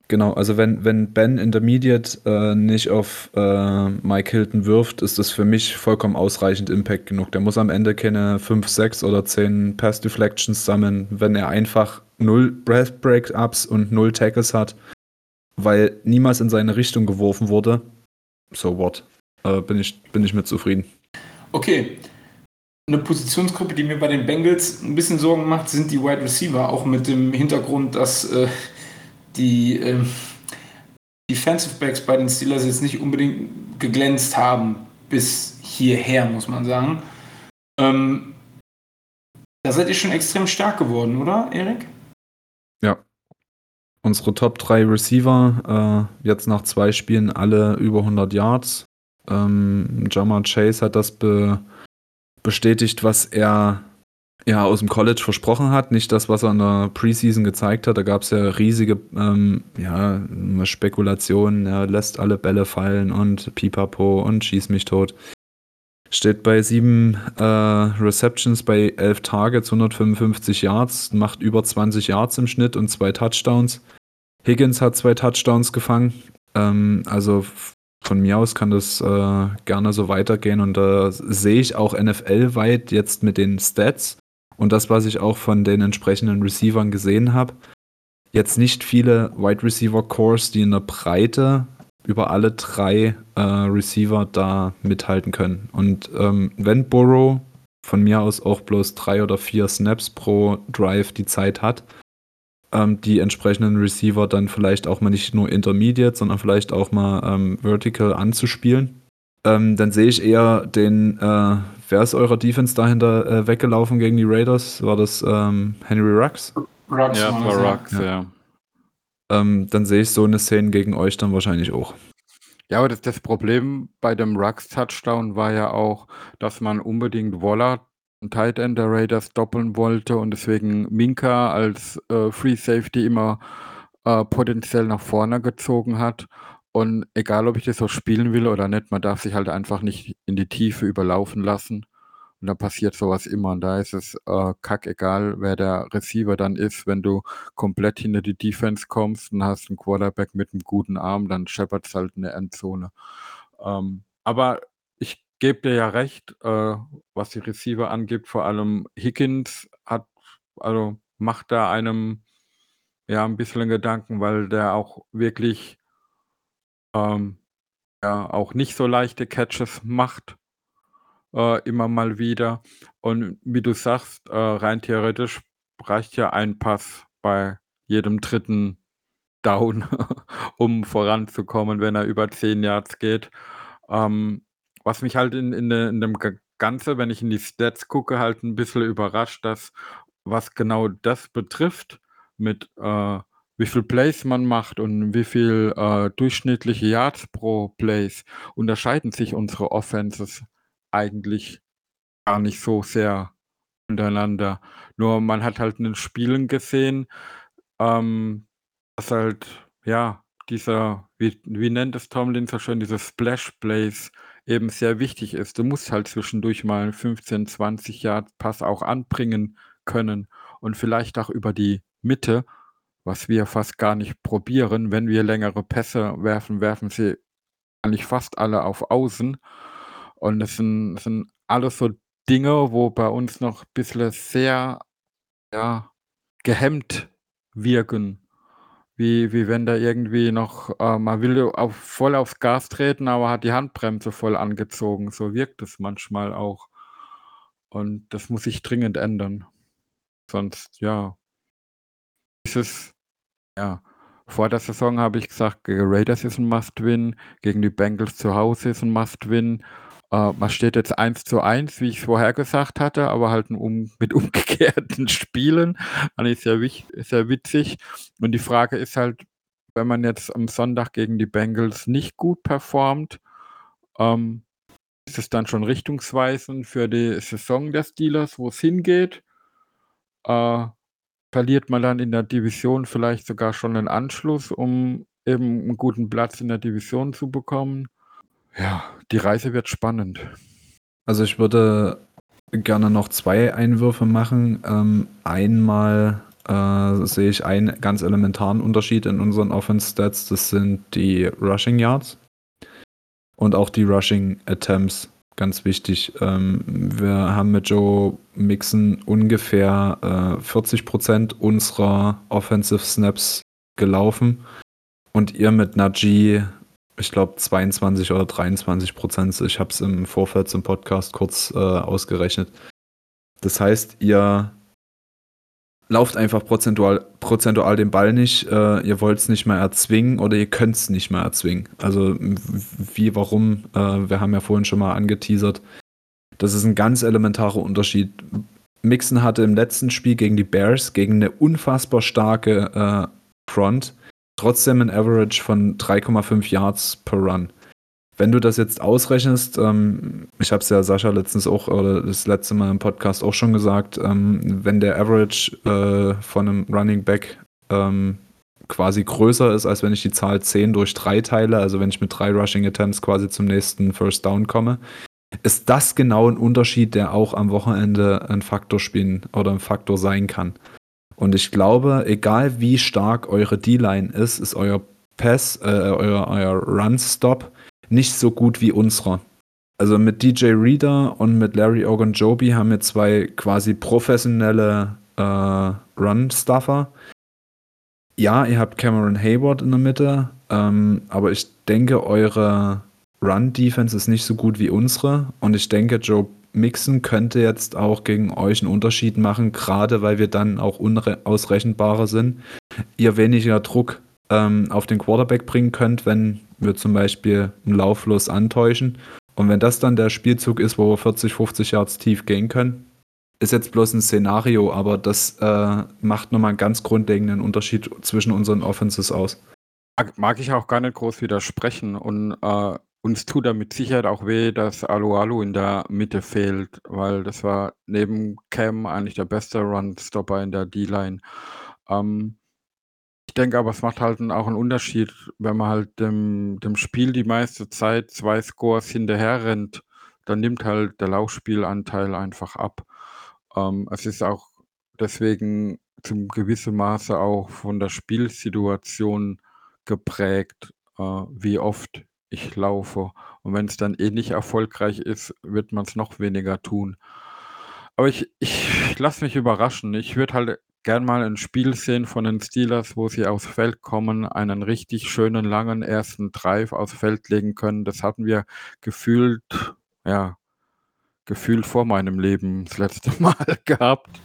Genau, also wenn, wenn Ben Intermediate äh, nicht auf äh, Mike Hilton wirft, ist das für mich vollkommen ausreichend Impact genug. Der muss am Ende keine 5, 6 oder 10 Pass Deflections sammeln, wenn er einfach null Breath Break-Ups und null Tackles hat, weil niemals in seine Richtung geworfen wurde. So what? Äh, bin, ich, bin ich mit zufrieden. Okay, eine Positionsgruppe, die mir bei den Bengals ein bisschen Sorgen macht, sind die Wide Receiver, auch mit dem Hintergrund, dass äh, die äh, Defensive Backs bei den Steelers jetzt nicht unbedingt geglänzt haben bis hierher, muss man sagen. Ähm, da seid ihr schon extrem stark geworden, oder, Erik? Ja. Unsere Top 3 Receiver, äh, jetzt nach zwei Spielen alle über 100 Yards. Ähm, Jamar Chase hat das be bestätigt, was er ja aus dem College versprochen hat, nicht das, was er in der Preseason gezeigt hat. Da gab es ja riesige ähm, ja, Spekulationen, er lässt alle Bälle fallen und Pipapo und schießt mich tot. Steht bei sieben äh, Receptions bei elf Targets, 155 Yards, macht über 20 Yards im Schnitt und zwei Touchdowns. Higgins hat zwei Touchdowns gefangen. Ähm, also von mir aus kann das äh, gerne so weitergehen und da äh, sehe ich auch NFL-weit jetzt mit den Stats und das, was ich auch von den entsprechenden Receivern gesehen habe, jetzt nicht viele Wide Receiver Cores, die in der Breite über alle drei äh, Receiver da mithalten können. Und ähm, wenn Burrow von mir aus auch bloß drei oder vier Snaps pro Drive die Zeit hat, ähm, die entsprechenden Receiver dann vielleicht auch mal nicht nur Intermediate, sondern vielleicht auch mal ähm, Vertical anzuspielen. Ähm, dann sehe ich eher den, äh, wer ist eurer Defense dahinter äh, weggelaufen gegen die Raiders? War das ähm, Henry Rux? Rux Ja, war Rux, ja. ja. Ähm, dann sehe ich so eine Szene gegen euch dann wahrscheinlich auch. Ja, aber das, das Problem bei dem Rux-Touchdown war ja auch, dass man unbedingt Waller, ein Tight End der Raiders, doppeln wollte und deswegen Minka als äh, Free Safety immer äh, potenziell nach vorne gezogen hat. Und egal, ob ich das so spielen will oder nicht, man darf sich halt einfach nicht in die Tiefe überlaufen lassen. Und da passiert sowas immer. Und da ist es äh, kack egal, wer der Receiver dann ist. Wenn du komplett hinter die Defense kommst und hast einen Quarterback mit einem guten Arm, dann scheppert es halt in der Endzone. Ähm, aber ich gebe dir ja recht, äh, was die Receiver angibt, vor allem Higgins hat, also macht da einem ja ein bisschen Gedanken, weil der auch wirklich ähm, ja auch nicht so leichte Catches macht äh, immer mal wieder. Und wie du sagst, äh, rein theoretisch reicht ja ein Pass bei jedem dritten Down, um voranzukommen, wenn er über 10 Yards geht. Ähm, was mich halt in, in, in dem G- Ganze, wenn ich in die Stats gucke, halt ein bisschen überrascht, dass was genau das betrifft, mit äh, wie viel Plays man macht und wie viel äh, durchschnittliche Yards pro Plays, unterscheiden sich unsere Offenses eigentlich gar nicht so sehr untereinander. Nur man hat halt in den Spielen gesehen, ähm, dass halt, ja, dieser, wie, wie nennt es Tomlin so schön, diese Splash Plays eben sehr wichtig ist. Du musst halt zwischendurch mal einen 15, 20 Yard Pass auch anbringen können und vielleicht auch über die Mitte, was wir fast gar nicht probieren. Wenn wir längere Pässe werfen, werfen sie eigentlich fast alle auf Außen. Und das sind, das sind alles so Dinge, wo bei uns noch ein bisschen sehr ja, gehemmt wirken. Wie, wie wenn da irgendwie noch, äh, man will auf, voll aufs Gas treten, aber hat die Handbremse voll angezogen. So wirkt es manchmal auch. Und das muss sich dringend ändern. Sonst, ja, ist es, ja, vor der Saison habe ich gesagt, gegen Raiders ist ein Must-Win, gegen die Bengals zu Hause ist ein Must-Win. Äh, man steht jetzt 1 zu 1, wie ich es vorher gesagt hatte, aber halt um, mit umgekehrten Spielen. Fand ich sehr, sehr witzig. Und die Frage ist halt, wenn man jetzt am Sonntag gegen die Bengals nicht gut performt, ähm, ist es dann schon richtungsweisend für die Saison der Steelers, wo es hingeht? Äh, verliert man dann in der Division vielleicht sogar schon einen Anschluss, um eben einen guten Platz in der Division zu bekommen? Ja, die Reise wird spannend. Also ich würde gerne noch zwei Einwürfe machen. Ähm, einmal äh, sehe ich einen ganz elementaren Unterschied in unseren Offense Stats. Das sind die Rushing Yards und auch die Rushing Attempts. Ganz wichtig. Ähm, wir haben mit Joe Mixon ungefähr äh, 40% unserer Offensive Snaps gelaufen und ihr mit Najee ich glaube 22 oder 23 Prozent. Ich habe es im Vorfeld zum Podcast kurz äh, ausgerechnet. Das heißt, ihr lauft einfach prozentual, prozentual den Ball nicht. Äh, ihr wollt es nicht mehr erzwingen oder ihr könnt es nicht mehr erzwingen. Also wie, warum? Äh, wir haben ja vorhin schon mal angeteasert. Das ist ein ganz elementarer Unterschied. Mixon hatte im letzten Spiel gegen die Bears, gegen eine unfassbar starke äh, Front, trotzdem ein Average von 3,5 Yards per Run. Wenn du das jetzt ausrechnest, ähm, ich habe es ja Sascha letztens auch, oder das letzte Mal im Podcast auch schon gesagt, ähm, wenn der Average äh, von einem Running Back ähm, quasi größer ist, als wenn ich die Zahl 10 durch 3 teile, also wenn ich mit drei Rushing Attempts quasi zum nächsten First Down komme, ist das genau ein Unterschied, der auch am Wochenende ein Faktor spielen oder ein Faktor sein kann. Und ich glaube, egal wie stark eure D-Line ist, ist euer Pass, äh, euer, euer Run-Stop nicht so gut wie unserer. Also mit DJ Reader und mit Larry Ogunjobi haben wir zwei quasi professionelle äh, Run-Stuffer. Ja, ihr habt Cameron Hayward in der Mitte, ähm, aber ich denke, eure Run-Defense ist nicht so gut wie unsere. Und ich denke, Joe Mixon könnte jetzt auch gegen euch einen Unterschied machen, gerade weil wir dann auch unausrechenbarer sind. ihr weniger Druck ähm, auf den Quarterback bringen könnt, wenn wir zum Beispiel einen Lauflos antäuschen. Und wenn das dann der Spielzug ist, wo wir 40, 50 Yards tief gehen können, ist jetzt bloß ein Szenario, aber das äh, macht nochmal einen ganz grundlegenden Unterschied zwischen unseren Offenses aus. Mag, ich auch gar nicht groß widersprechen und äh, uns tut da mit Sicherheit auch weh, dass Alu Alu in der Mitte fehlt, weil das war neben Cam eigentlich der beste Run-Stopper in der D-Line. Ähm, ich denke aber, es macht halt auch einen Unterschied, wenn man halt dem, dem Spiel die meiste Zeit zwei Scores hinterher rennt, dann nimmt halt der Laufspielanteil einfach ab. Ähm, es ist auch deswegen zum gewissen Maße auch von der Spielsituation geprägt, äh, wie oft ich laufe. Und wenn es dann eh nicht erfolgreich ist, wird man es noch weniger tun. Aber ich, ich lasse mich überraschen. Ich würde halt gern mal ein Spiel sehen von den Steelers, wo sie aufs Feld kommen, einen richtig schönen langen ersten Drive aufs Feld legen können. Das hatten wir gefühlt, ja, gefühlt vor meinem Leben das letzte Mal gehabt.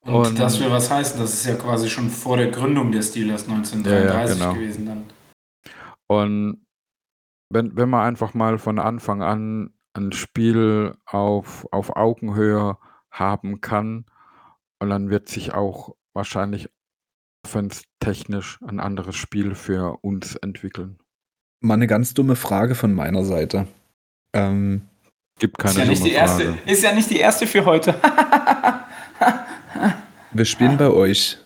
Und, Und das will was heißen, das ist ja quasi schon vor der Gründung der Steelers 1933 ja, ja, genau. gewesen dann. Und wenn, wenn man einfach mal von Anfang an ein Spiel auf, auf Augenhöhe haben kann, und dann wird sich auch wahrscheinlich technisch ein anderes Spiel für uns entwickeln. Mal eine ganz dumme Frage von meiner Seite. Ähm, Gibt keine ist ja, nicht die erste, ist ja nicht die erste für heute. Wir spielen bei euch.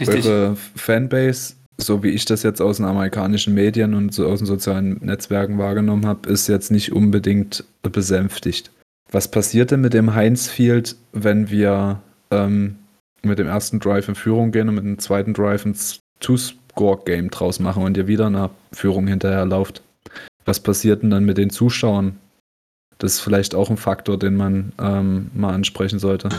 Richtig. Eure Fanbase, so wie ich das jetzt aus den amerikanischen Medien und so aus den sozialen Netzwerken wahrgenommen habe, ist jetzt nicht unbedingt besänftigt. Was passiert denn mit dem Heinz Field, wenn wir ähm, mit dem ersten Drive in Führung gehen und mit dem zweiten Drive ein Two-Score-Game draus machen und ihr wieder eine Führung hinterher lauft? Was passiert denn dann mit den Zuschauern? Das ist vielleicht auch ein Faktor, den man ähm, mal ansprechen sollte.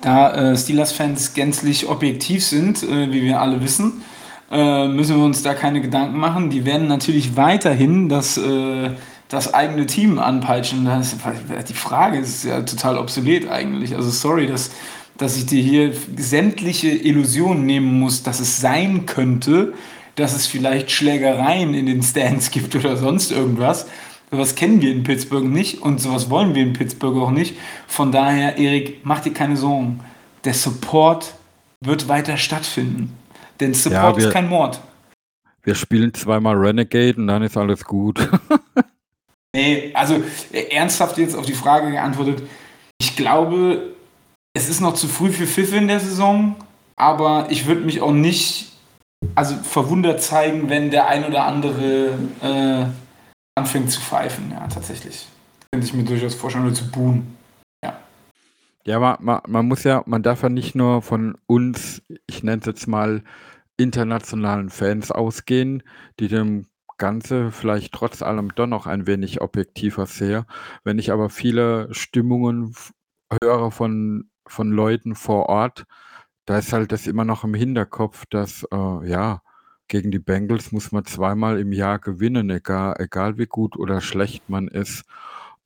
Da äh, Steelers-Fans gänzlich objektiv sind, äh, wie wir alle wissen, äh, müssen wir uns da keine Gedanken machen. Die werden natürlich weiterhin das, äh, das eigene Team anpeitschen. Das, die Frage ist ja total obsolet eigentlich. Also sorry, dass, dass ich dir hier sämtliche Illusionen nehmen muss, dass es sein könnte, dass es vielleicht Schlägereien in den Stands gibt oder sonst irgendwas. Sowas kennen wir in Pittsburgh nicht und sowas wollen wir in Pittsburgh auch nicht. Von daher, Erik, mach dir keine Sorgen. Der Support wird weiter stattfinden. Denn Support ja, ist kein Mord. Wir spielen zweimal Renegade und dann ist alles gut. nee, also ernsthaft jetzt auf die Frage geantwortet. Ich glaube, es ist noch zu früh für Pfiffe in der Saison, aber ich würde mich auch nicht also verwundert zeigen, wenn der ein oder andere äh, anfängt zu pfeifen, ja, tatsächlich. Könnte ich mir durchaus vorstellen, oder zu buhen. Ja. Ja, man, man, man muss ja, man darf ja nicht nur von uns, ich nenne es jetzt mal, internationalen Fans ausgehen, die dem Ganze vielleicht trotz allem doch noch ein wenig objektiver sehe. Wenn ich aber viele Stimmungen höre von, von Leuten vor Ort, da ist halt das immer noch im Hinterkopf, dass, äh, ja, gegen die Bengals muss man zweimal im Jahr gewinnen, egal, egal wie gut oder schlecht man ist.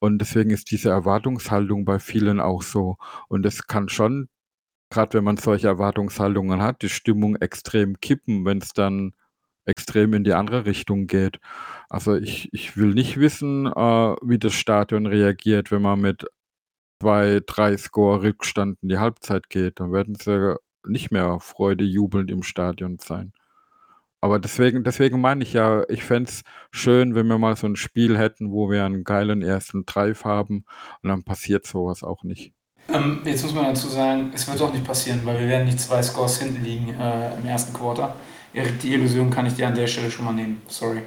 Und deswegen ist diese Erwartungshaltung bei vielen auch so. Und es kann schon, gerade wenn man solche Erwartungshaltungen hat, die Stimmung extrem kippen, wenn es dann extrem in die andere Richtung geht. Also ich, ich will nicht wissen, äh, wie das Stadion reagiert, wenn man mit zwei, drei Score Rückstand in die Halbzeit geht. Dann werden sie nicht mehr Freude jubelnd im Stadion sein. Aber deswegen deswegen meine ich ja, ich fände es schön, wenn wir mal so ein Spiel hätten, wo wir einen geilen ersten Drive haben und dann passiert sowas auch nicht. Ähm, jetzt muss man dazu sagen, es wird auch nicht passieren, weil wir werden nicht zwei Scores hinten liegen äh, im ersten Quarter. Erik, die Illusion kann ich dir an der Stelle schon mal nehmen. Sorry.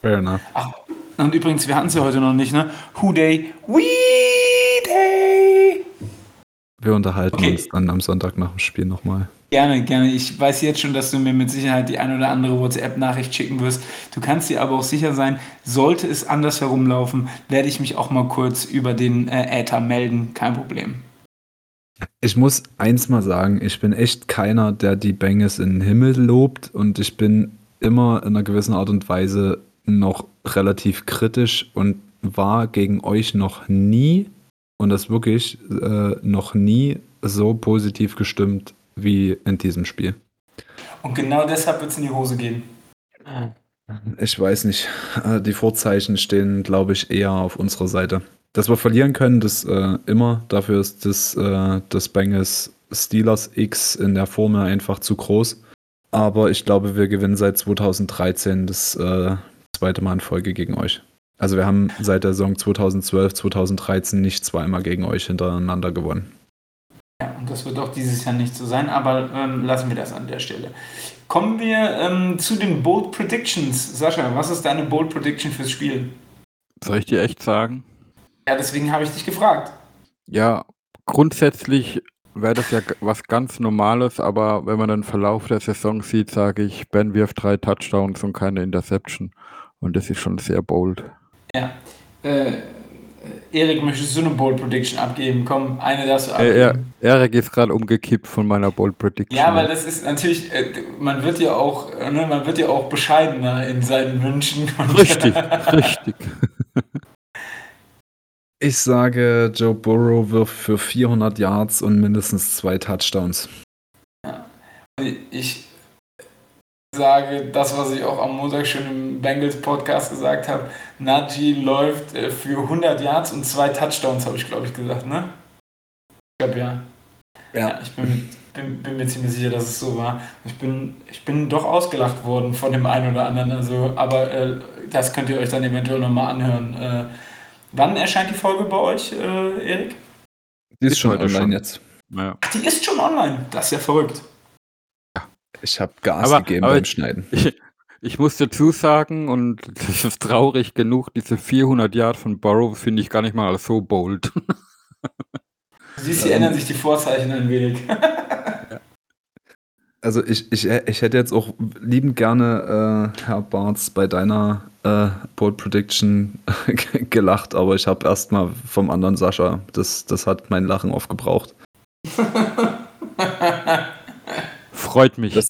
Fair enough. Ach, und übrigens, wir hatten es ja heute noch nicht, ne? Who Day, We wir unterhalten okay. uns dann am Sonntag nach dem Spiel nochmal. Gerne, gerne. Ich weiß jetzt schon, dass du mir mit Sicherheit die ein oder andere WhatsApp-Nachricht schicken wirst. Du kannst dir aber auch sicher sein, sollte es anders herumlaufen, werde ich mich auch mal kurz über den äh, Äther melden. Kein Problem. Ich muss eins mal sagen, ich bin echt keiner, der die Bengals in den Himmel lobt und ich bin immer in einer gewissen Art und Weise noch relativ kritisch und war gegen euch noch nie und das wirklich äh, noch nie so positiv gestimmt wie in diesem Spiel. Und genau deshalb wird es in die Hose gehen. Ich weiß nicht. Äh, Die Vorzeichen stehen, glaube ich, eher auf unserer Seite. Dass wir verlieren können, das äh, immer. Dafür ist das, äh, das Bengals Steelers X in der Formel einfach zu groß. Aber ich glaube, wir gewinnen seit 2013 das äh, zweite Mal in Folge gegen euch. Also wir haben seit der Saison 2012, 2013 nicht zweimal gegen euch hintereinander gewonnen. Ja, und das wird auch dieses Jahr nicht so sein, aber ähm, lassen wir das an der Stelle. Kommen wir ähm, zu den Bold Predictions. Sascha, was ist deine Bold Prediction fürs Spiel? Soll ich dir echt sagen? Ja, deswegen habe ich dich gefragt. Ja, grundsätzlich wäre das ja was ganz Normales, aber wenn man den Verlauf der Saison sieht, sage ich, Ben wirft drei Touchdowns und keine Interception. Und das ist schon sehr bold. Ja. Äh, Erik, möchtest du eine Bold Prediction abgeben? Komm, eine darfst du Äh, abgeben. Erik ist gerade umgekippt von meiner Bold Prediction. Ja, weil das ist natürlich, äh, man wird ja auch, äh, ne, man wird ja auch bescheidener in seinen Wünschen. Richtig, richtig. Ich sage, Joe Burrow wirft für 400 Yards und mindestens zwei Touchdowns. Ich sage das, was ich auch am Montag schon im Bengals Podcast gesagt habe. Najee läuft äh, für 100 Yards und zwei Touchdowns, habe ich glaube ich gesagt, ne? Ich glaube ja. Ja, ich bin, bin, bin mir ziemlich sicher, dass es so war. Ich bin, ich bin doch ausgelacht worden von dem einen oder anderen, also, aber äh, das könnt ihr euch dann eventuell nochmal anhören. Äh, wann erscheint die Folge bei euch, äh, Erik? Die ist, Ist schon online schon. jetzt. Ja. Ach, die ist schon online. Das ist ja verrückt. Ich habe Gas Aber- gegeben aber- beim Schneiden. Ich, ich muss dazu sagen, und das ist traurig genug, diese 400 Yard von Burrow finde ich gar nicht mal als so bold. Du siehst, hier ändern sich die Vorzeichen ein wenig. Also ich, ich, ich hätte jetzt auch liebend gerne, äh, Herr Barz, bei deiner äh, Bold Prediction gelacht, aber ich habe erstmal vom anderen Sascha, das, das hat mein Lachen aufgebraucht. Freut mich. Das,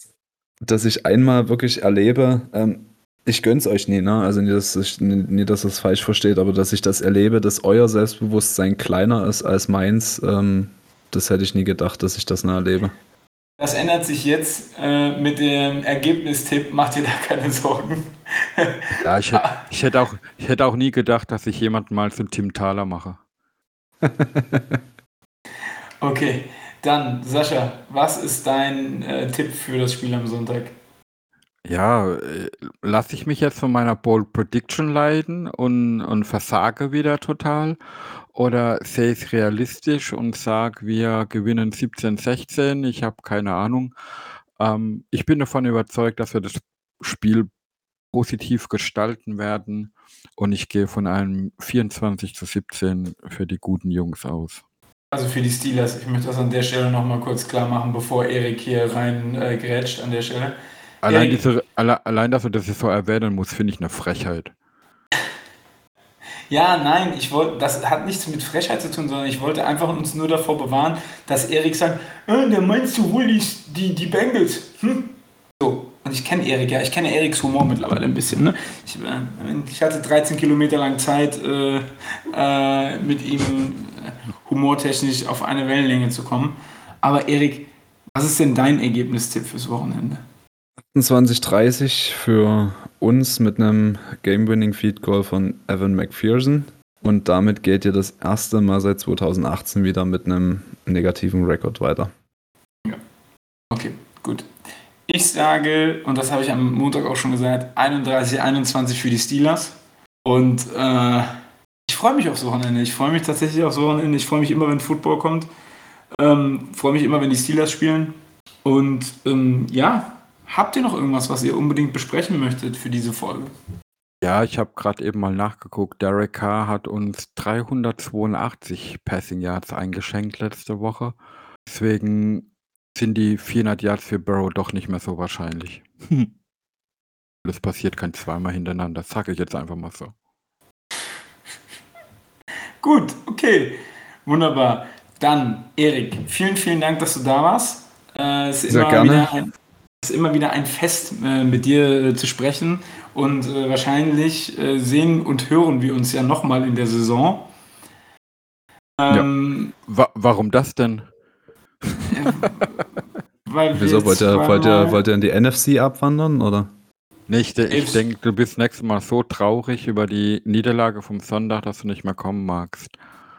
dass ich einmal wirklich erlebe, ähm, ich gönn's euch nie, ne? Also nie dass, ich, nie, dass ihr es falsch versteht, aber dass ich das erlebe, dass euer Selbstbewusstsein kleiner ist als meins, ähm, das hätte ich nie gedacht, dass ich das noch erlebe. Das ändert sich jetzt äh, mit dem Ergebnistipp. Macht ihr da keine Sorgen? ja, ich, hätte, ich, hätte auch, ich hätte auch nie gedacht, dass ich jemanden mal zu Tim Thaler mache. Okay, dann Sascha, was ist dein äh, Tipp für das Spiel am Sonntag? Ja, äh, lasse ich mich jetzt von meiner Bold Prediction leiden und, und versage wieder total? Oder sehe ich es realistisch und sage, wir gewinnen 17-16? Ich habe keine Ahnung. Ähm, ich bin davon überzeugt, dass wir das Spiel positiv gestalten werden und ich gehe von einem 24 zu 17 für die guten Jungs aus. Also für die Steelers, ich möchte das an der Stelle nochmal kurz klar machen, bevor Erik hier rein äh, grätscht an der Stelle. Allein, diese, alle, allein dass du das so erwähnen musst, finde ich eine Frechheit. Ja, nein, ich wollte, das hat nichts mit Frechheit zu tun, sondern ich wollte einfach uns nur davor bewahren, dass Erik sagt, äh, da meinst du wohl die, die, die Bengals. Hm? Und ich kenne Erik, ja, ich kenne Eriks Humor mittlerweile ein bisschen. Ne? Ich, äh, ich hatte 13 Kilometer lang Zeit, äh, äh, mit ihm äh, humortechnisch auf eine Wellenlänge zu kommen. Aber Erik, was ist denn dein Ergebnistipp fürs Wochenende? 28-30 für uns mit einem Game-Winning Feed Goal von Evan McPherson. Und damit geht ihr das erste Mal seit 2018 wieder mit einem negativen Rekord weiter. Okay, gut. Ich sage, und das habe ich am Montag auch schon gesagt, 31-21 für die Steelers. Und äh, ich freue mich aufs Wochenende. Ich freue mich tatsächlich aufs Wochenende. Ich freue mich immer, wenn Football kommt. Ähm, freue mich immer, wenn die Steelers spielen. Und ähm, ja, habt ihr noch irgendwas, was ihr unbedingt besprechen möchtet für diese Folge? Ja, ich habe gerade eben mal nachgeguckt. Derek Carr hat uns 382 Passing Yards eingeschenkt letzte Woche. Deswegen sind die 400 Yards für Burrow doch nicht mehr so wahrscheinlich. Das passiert kein zweimal hintereinander. Sage ich jetzt einfach mal so. Gut, okay. Wunderbar. Dann, Erik, vielen, vielen Dank, dass du da warst. Äh, es ist Sehr immer gerne. Wieder ein, es ist immer wieder ein Fest, äh, mit dir äh, zu sprechen. Und äh, wahrscheinlich äh, sehen und hören wir uns ja nochmal in der Saison. Ähm, Wa warum das denn? Weil wir Wieso, wollt ihr, wollt, ihr, wollt ihr in die NFC abwandern, oder? Nicht, ich Hilf's. denke, du bist nächstes Mal so traurig über die Niederlage vom Sonntag, dass du nicht mehr kommen magst.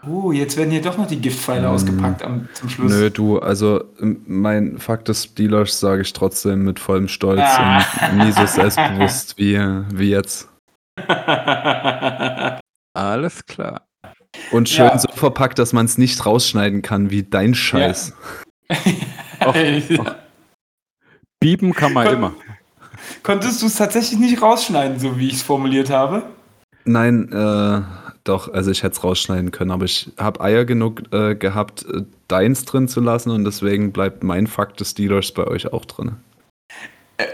Oh, jetzt werden hier doch noch die Giftpfeile Ähm, ausgepackt am, zum Schluss. Nö, du, also mein Fakt des Steelers sage ich trotzdem mit vollem Stolz Ah. und nie so selbstbewusst wie, wie jetzt. Alles klar. Und schön Ja. so verpackt, dass man es nicht rausschneiden kann, wie dein Scheiß. Och, och. Bieben kann man Kon- immer. Konntest du es tatsächlich nicht rausschneiden, so wie ich es formuliert habe? Nein, äh, doch, also ich hätte es rausschneiden können, aber ich habe Eier genug äh, gehabt, äh, deins drin zu lassen und deswegen bleibt mein Fakt des Steelers bei euch auch drin.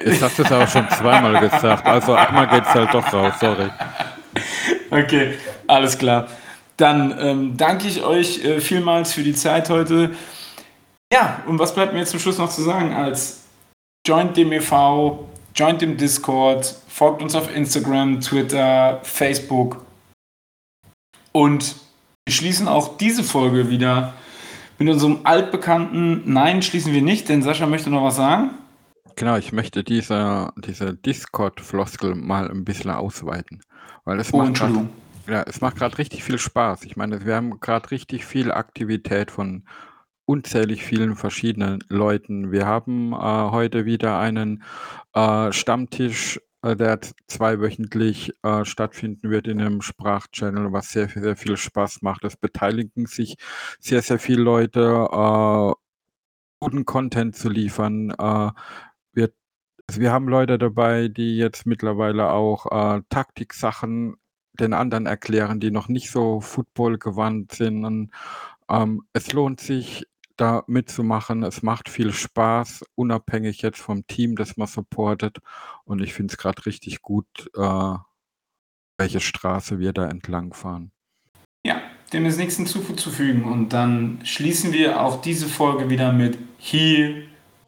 Jetzt hast du es auch schon zweimal gesagt. Also einmal geht es halt doch raus, sorry. Okay, alles klar. Dann ähm, danke ich euch äh, vielmals für die Zeit heute. Ja, und was bleibt mir jetzt zum Schluss noch zu sagen als Joint dem e.V., Joint dem Discord, folgt uns auf Instagram, Twitter, Facebook und wir schließen auch diese Folge wieder mit unserem altbekannten Nein, schließen wir nicht, denn Sascha möchte noch was sagen. Genau, ich möchte diese, diese Discord-Floskel mal ein bisschen ausweiten. Weil es Oh, macht Entschuldigung. Ja, es macht gerade richtig viel Spaß. Ich meine, wir haben gerade richtig viel Aktivität von unzählig vielen verschiedenen Leuten. Wir haben äh, heute wieder einen äh, Stammtisch, äh, der zweiwöchentlich äh, stattfinden wird in einem Sprachchannel, was sehr, sehr viel Spaß macht. Es beteiligen sich sehr, sehr viele Leute, äh, guten Content zu liefern. Äh, wir, also wir haben Leute dabei, die jetzt mittlerweile auch äh, Taktiksachen den anderen erklären, die noch nicht so Football gewandt sind. Und, ähm, es lohnt sich, da mitzumachen. Es macht viel Spaß, unabhängig jetzt vom Team, das man supportet. Und ich finde es gerade richtig gut, äh, welche Straße wir da entlang fahren. Ja, dem ist nichts hinzuzufügen. Und dann schließen wir auch diese Folge wieder mit Here